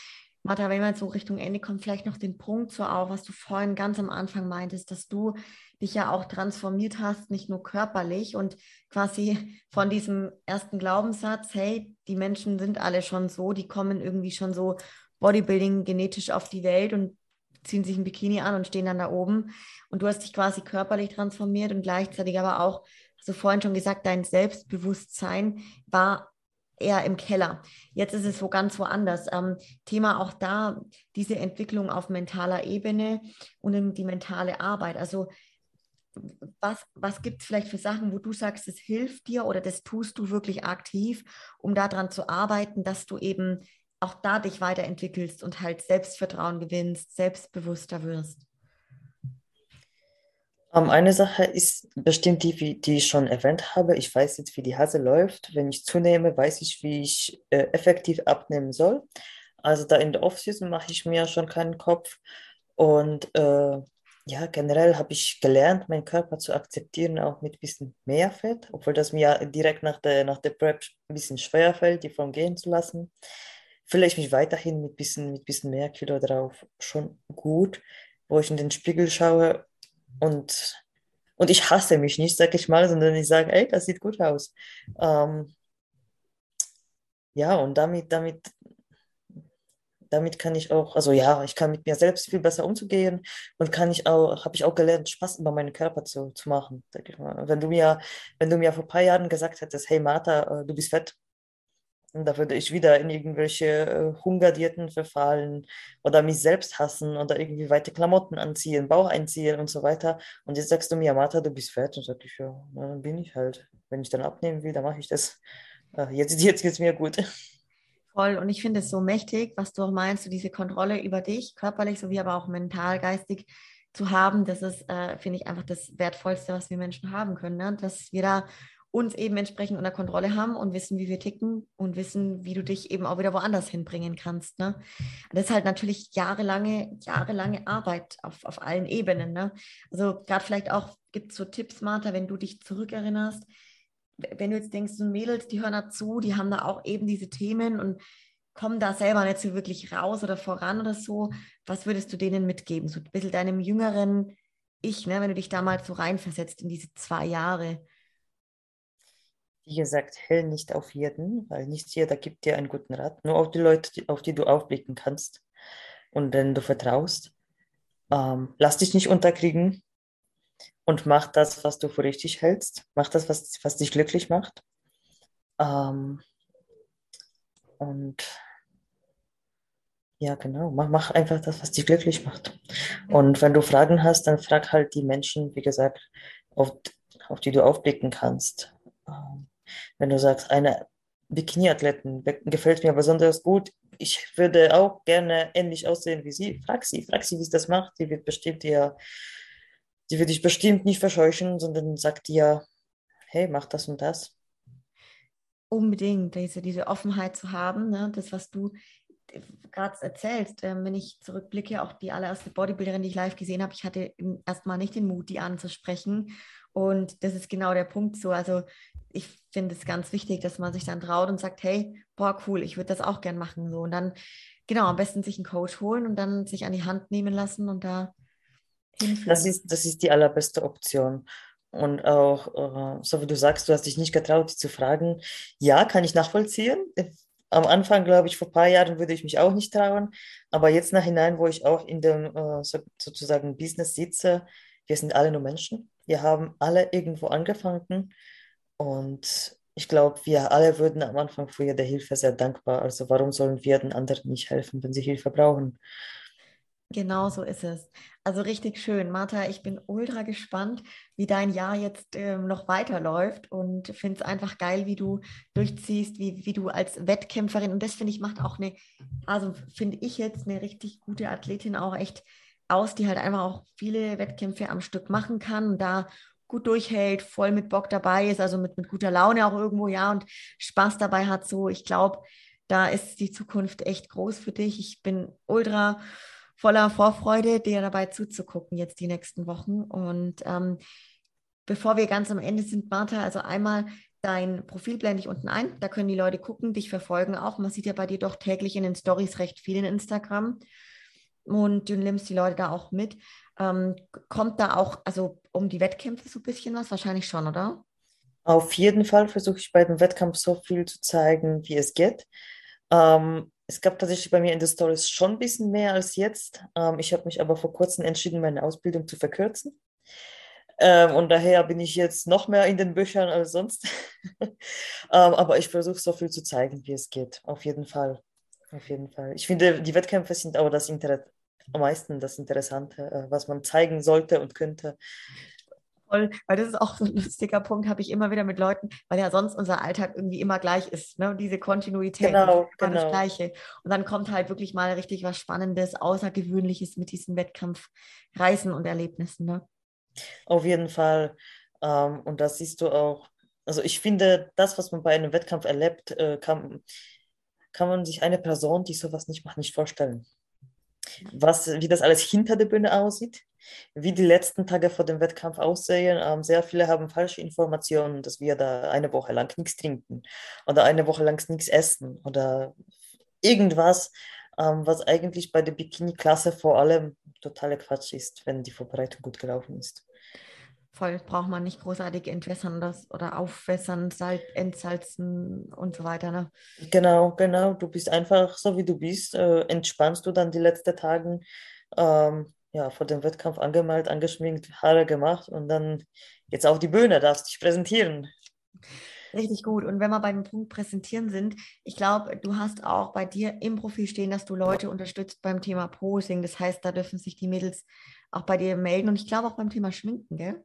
Martha, wenn man so Richtung Ende kommt, vielleicht noch den Punkt so auf, was du vorhin ganz am Anfang meintest, dass du dich ja auch transformiert hast, nicht nur körperlich und quasi von diesem ersten Glaubenssatz, hey, die Menschen sind alle schon so, die kommen irgendwie schon so Bodybuilding genetisch auf die Welt und ziehen sich ein Bikini an und stehen dann da oben. Und du hast dich quasi körperlich transformiert und gleichzeitig aber auch, hast du vorhin schon gesagt, dein Selbstbewusstsein war eher im Keller. Jetzt ist es so ganz woanders. Ähm, Thema auch da, diese Entwicklung auf mentaler Ebene und die mentale Arbeit. Also was, was gibt es vielleicht für Sachen, wo du sagst, es hilft dir oder das tust du wirklich aktiv, um daran zu arbeiten, dass du eben auch da dich weiterentwickelst und halt Selbstvertrauen gewinnst, selbstbewusster wirst? Um, ähm, eine Sache ist bestimmt die, die ich schon erwähnt habe. Ich weiß jetzt, wie die Hase läuft. Wenn ich zunehme, weiß ich, wie ich äh, effektiv abnehmen soll. Also da in der Off-Season mache ich mir schon keinen Kopf. Und äh, ja, generell habe ich gelernt, meinen Körper zu akzeptieren, auch mit ein bisschen mehr Fett, obwohl das mir direkt nach der, nach der Prep ein bisschen schwer fällt, die Form gehen zu lassen fühle ich mich weiterhin mit bisschen, mit bisschen mehr Kilo drauf schon gut, wo ich in den Spiegel schaue und, und ich hasse mich nicht, sag ich mal, sondern ich sage, ey, das sieht gut aus. Ähm, ja, und damit, damit, damit kann ich auch, also ja, ich kann mit mir selbst viel besser umzugehen und kann ich auch, habe ich auch gelernt, Spaß über meinen Körper zu, zu machen, sag ich mal. Wenn du mir, wenn du mir vor ein paar Jahren gesagt hättest, hey Martha, äh, du bist fett, da würde ich wieder in irgendwelche äh, Hungerdiäten verfallen oder mich selbst hassen oder irgendwie weite Klamotten anziehen, Bauch einziehen und so weiter. Und jetzt sagst du mir, Martha, du bist fett. Und sag ich, ja, dann bin ich halt. Wenn ich dann abnehmen will, dann mache ich das. Jetzt jetzt geht es mir gut. Voll. Und ich finde es so mächtig, was du auch meinst, diese Kontrolle über dich, körperlich sowie aber auch mental, geistig zu haben. Das ist, äh, finde ich, einfach das Wertvollste, was wir Menschen haben können. Ne? Dass wir da uns eben entsprechend unter Kontrolle haben und wissen, wie wir ticken und wissen, wie du dich eben auch wieder woanders hinbringen kannst. Ne? Das ist halt natürlich jahrelange, jahrelange Arbeit auf, auf allen Ebenen. Ne? Also gerade vielleicht auch, gibt es so Tipps, Martha, wenn du dich zurückerinnerst, wenn du jetzt denkst, so Mädels, die hören dazu, die haben da auch eben diese Themen und kommen da selber nicht so wirklich raus oder voran oder so. Was würdest du denen mitgeben? So ein bisschen deinem jüngeren Ich, ne? wenn du dich damals so reinversetzt in diese zwei Jahre. Wie gesagt, hell nicht auf jeden, weil nicht jeder gibt dir einen guten Rat. Nur auf die Leute, auf die du aufblicken kannst und denen du vertraust. Ähm, lass dich nicht unterkriegen und mach das, was du für richtig hältst. Mach das, was, was dich glücklich macht. Ähm, und ja, genau. Mach, mach einfach das, was dich glücklich macht. Und wenn du Fragen hast, dann frag halt die Menschen, wie gesagt, auf, auf die du aufblicken kannst. Ähm, wenn du sagst, eine Bikini-Athletin gefällt mir besonders gut, ich würde auch gerne ähnlich aussehen wie sie, frag sie, frag sie, wie sie das macht. Sie wird bestimmt dir, sie wird dich bestimmt nicht verscheuchen, sondern sagt dir, hey, mach das und das. Unbedingt, diese, diese Offenheit zu haben, ne? das, was du gerade erzählst, äh, wenn ich zurückblicke, auch die allererste Bodybuilderin, die ich live gesehen habe, ich hatte erstmal nicht den Mut, die anzusprechen. Und das ist genau der Punkt so. Also ich finde es ganz wichtig, dass man sich dann traut und sagt, hey, boah, cool, ich würde das auch gern machen. So. Und dann, genau, am besten sich einen Coach holen und dann sich an die Hand nehmen lassen und da hinführen. Das ist, das ist die allerbeste Option. Und auch, äh, so wie du sagst, du hast dich nicht getraut, dich zu fragen. Ja, kann ich nachvollziehen. Am Anfang, glaube ich, vor ein paar Jahren würde ich mich auch nicht trauen. Aber jetzt nachhinein, wo ich auch in dem äh, so, sozusagen Business sitze, wir sind alle nur Menschen. Wir haben alle irgendwo angefangen. Und ich glaube, wir alle würden am Anfang für jede Hilfe sehr dankbar. Also warum sollen wir den anderen nicht helfen, wenn sie Hilfe brauchen? Genau so ist es. Also richtig schön. Martha, ich bin ultra gespannt, wie dein Jahr jetzt ähm, noch weiterläuft und finde es einfach geil, wie du durchziehst, wie, wie du als Wettkämpferin, und das finde ich macht auch eine, also finde ich jetzt eine richtig gute Athletin auch echt aus, die halt einfach auch viele Wettkämpfe am Stück machen kann und da gut durchhält, voll mit Bock dabei ist, also mit, mit guter Laune auch irgendwo, ja, und Spaß dabei hat. So, ich glaube, da ist die Zukunft echt groß für dich. Ich bin ultra voller Vorfreude, dir dabei zuzugucken jetzt die nächsten Wochen. Und ähm, bevor wir ganz am Ende sind, Martha, also einmal dein Profil blende ich unten ein. Da können die Leute gucken, dich verfolgen auch. Man sieht ja bei dir doch täglich in den Stories recht viel in Instagram. Und du nimmst die Leute da auch mit. Ähm, kommt da auch, also um die Wettkämpfe so ein bisschen was? Wahrscheinlich schon, oder? Auf jeden Fall versuche ich bei dem Wettkampf so viel zu zeigen, wie es geht. Ähm, es gab tatsächlich bei mir in den Stories schon ein bisschen mehr als jetzt. Ähm, ich habe mich aber vor kurzem entschieden, meine Ausbildung zu verkürzen. Ähm, und daher bin ich jetzt noch mehr in den Büchern als sonst. ähm, aber ich versuche so viel zu zeigen, wie es geht. Auf jeden Fall. Auf jeden Fall. Ich finde, die Wettkämpfe sind aber das Inter am meisten das Interessante, äh, was man zeigen sollte und könnte voll, weil das ist auch so ein lustiger Punkt, habe ich immer wieder mit Leuten, weil ja sonst unser Alltag irgendwie immer gleich ist, ne? diese Kontinuität, genau, genau. das Gleiche. Und dann kommt halt wirklich mal richtig was Spannendes, Außergewöhnliches mit diesen Wettkampfreisen und Erlebnissen. Ne? Auf jeden Fall. Ähm, und das siehst du auch. Also ich finde, das, was man bei einem Wettkampf erlebt, äh, kann, kann man sich eine Person, die sowas nicht macht, nicht vorstellen. Was, wie das alles hinter der Bühne aussieht, wie die letzten Tage vor dem Wettkampf aussehen. Ähm, sehr viele haben falsche Informationen, dass wir da eine Woche lang nichts trinken oder eine Woche lang nichts essen oder irgendwas, ähm, was eigentlich bei der Bikini-Klasse vor allem totale Quatsch ist, wenn die Vorbereitung gut gelaufen ist. Voll braucht man nicht großartig entwässern das oder aufwässern, Salz, entsalzen und so weiter. Ne? Genau, genau. Du bist einfach so, wie du bist. Äh, entspannst du dann die letzten Tage. Ähm, ja, vor dem Wettkampf angemalt, angeschminkt, Haare gemacht und dann jetzt auf die Bühne, darfst dich präsentieren. Richtig gut. Und wenn wir bei dem Punkt Präsentieren sind, ich glaube, du hast auch bei dir im Profil stehen, dass du Leute unterstützt beim Thema Posing. Das heißt, da dürfen sich die Mädels auch bei dir melden. Und ich glaube auch beim Thema Schminken, gell?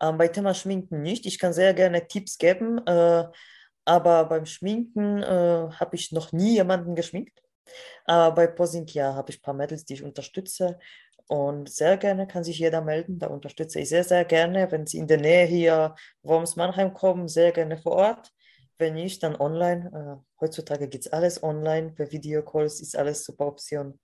Ähm, bei Thema Schminken nicht. Ich kann sehr gerne Tipps geben, äh, aber beim Schminken äh, habe ich noch nie jemanden geschminkt. Aber bei Posing, ja, habe ich ein paar Mädels, die ich unterstütze. Und sehr gerne kann sich jeder melden. Da unterstütze ich sehr, sehr gerne. Wenn Sie in der Nähe hier Worms-Mannheim kommen, sehr gerne vor Ort. Wenn nicht, dann online. Äh, heutzutage geht es alles online. Per Videocalls ist alles super Option.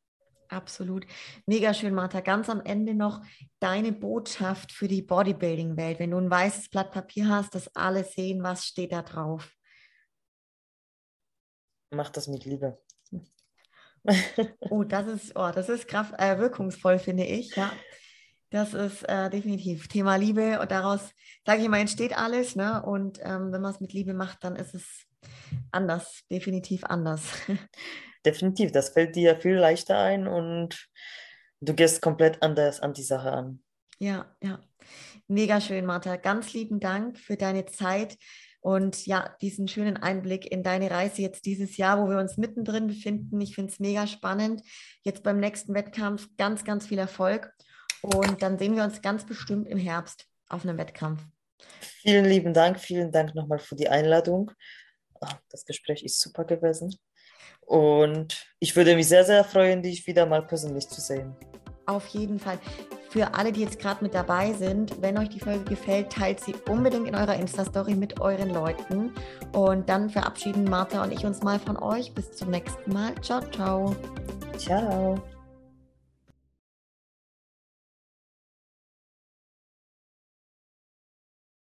Absolut. Mega schön, Martha. Ganz am Ende noch deine Botschaft für die Bodybuilding-Welt. Wenn du ein weißes Blatt Papier hast, dass alle sehen, was steht da drauf. Mach das mit Liebe. oh, das ist, oh, das ist kraft, äh, wirkungsvoll, finde ich. Ja, das ist äh, definitiv Thema Liebe und daraus, sage ich mal, entsteht alles. Ne? Und ähm, wenn man es mit Liebe macht, dann ist es anders, definitiv anders. Definitiv, das fällt dir viel leichter ein und du gehst komplett anders an die Sache an. Ja, ja. Mega schön, Martha. Ganz lieben Dank für deine Zeit und ja, diesen schönen Einblick in deine Reise jetzt dieses Jahr, wo wir uns mittendrin befinden. Ich finde es mega spannend. Jetzt beim nächsten Wettkampf ganz, ganz viel Erfolg. Und dann sehen wir uns ganz bestimmt im Herbst auf einem Wettkampf. Vielen lieben Dank. Vielen Dank nochmal für die Einladung. Ah, das Gespräch ist super gewesen. Und ich würde mich sehr, sehr freuen, dich wieder mal persönlich zu sehen. Auf jeden Fall für alle, die jetzt gerade mit dabei sind, wenn euch die Folge gefällt, teilt sie unbedingt in eurer Insta-Story mit euren Leuten. Und dann verabschieden Martha und ich uns mal von euch. Bis zum nächsten Mal. Ciao, ciao. Ciao.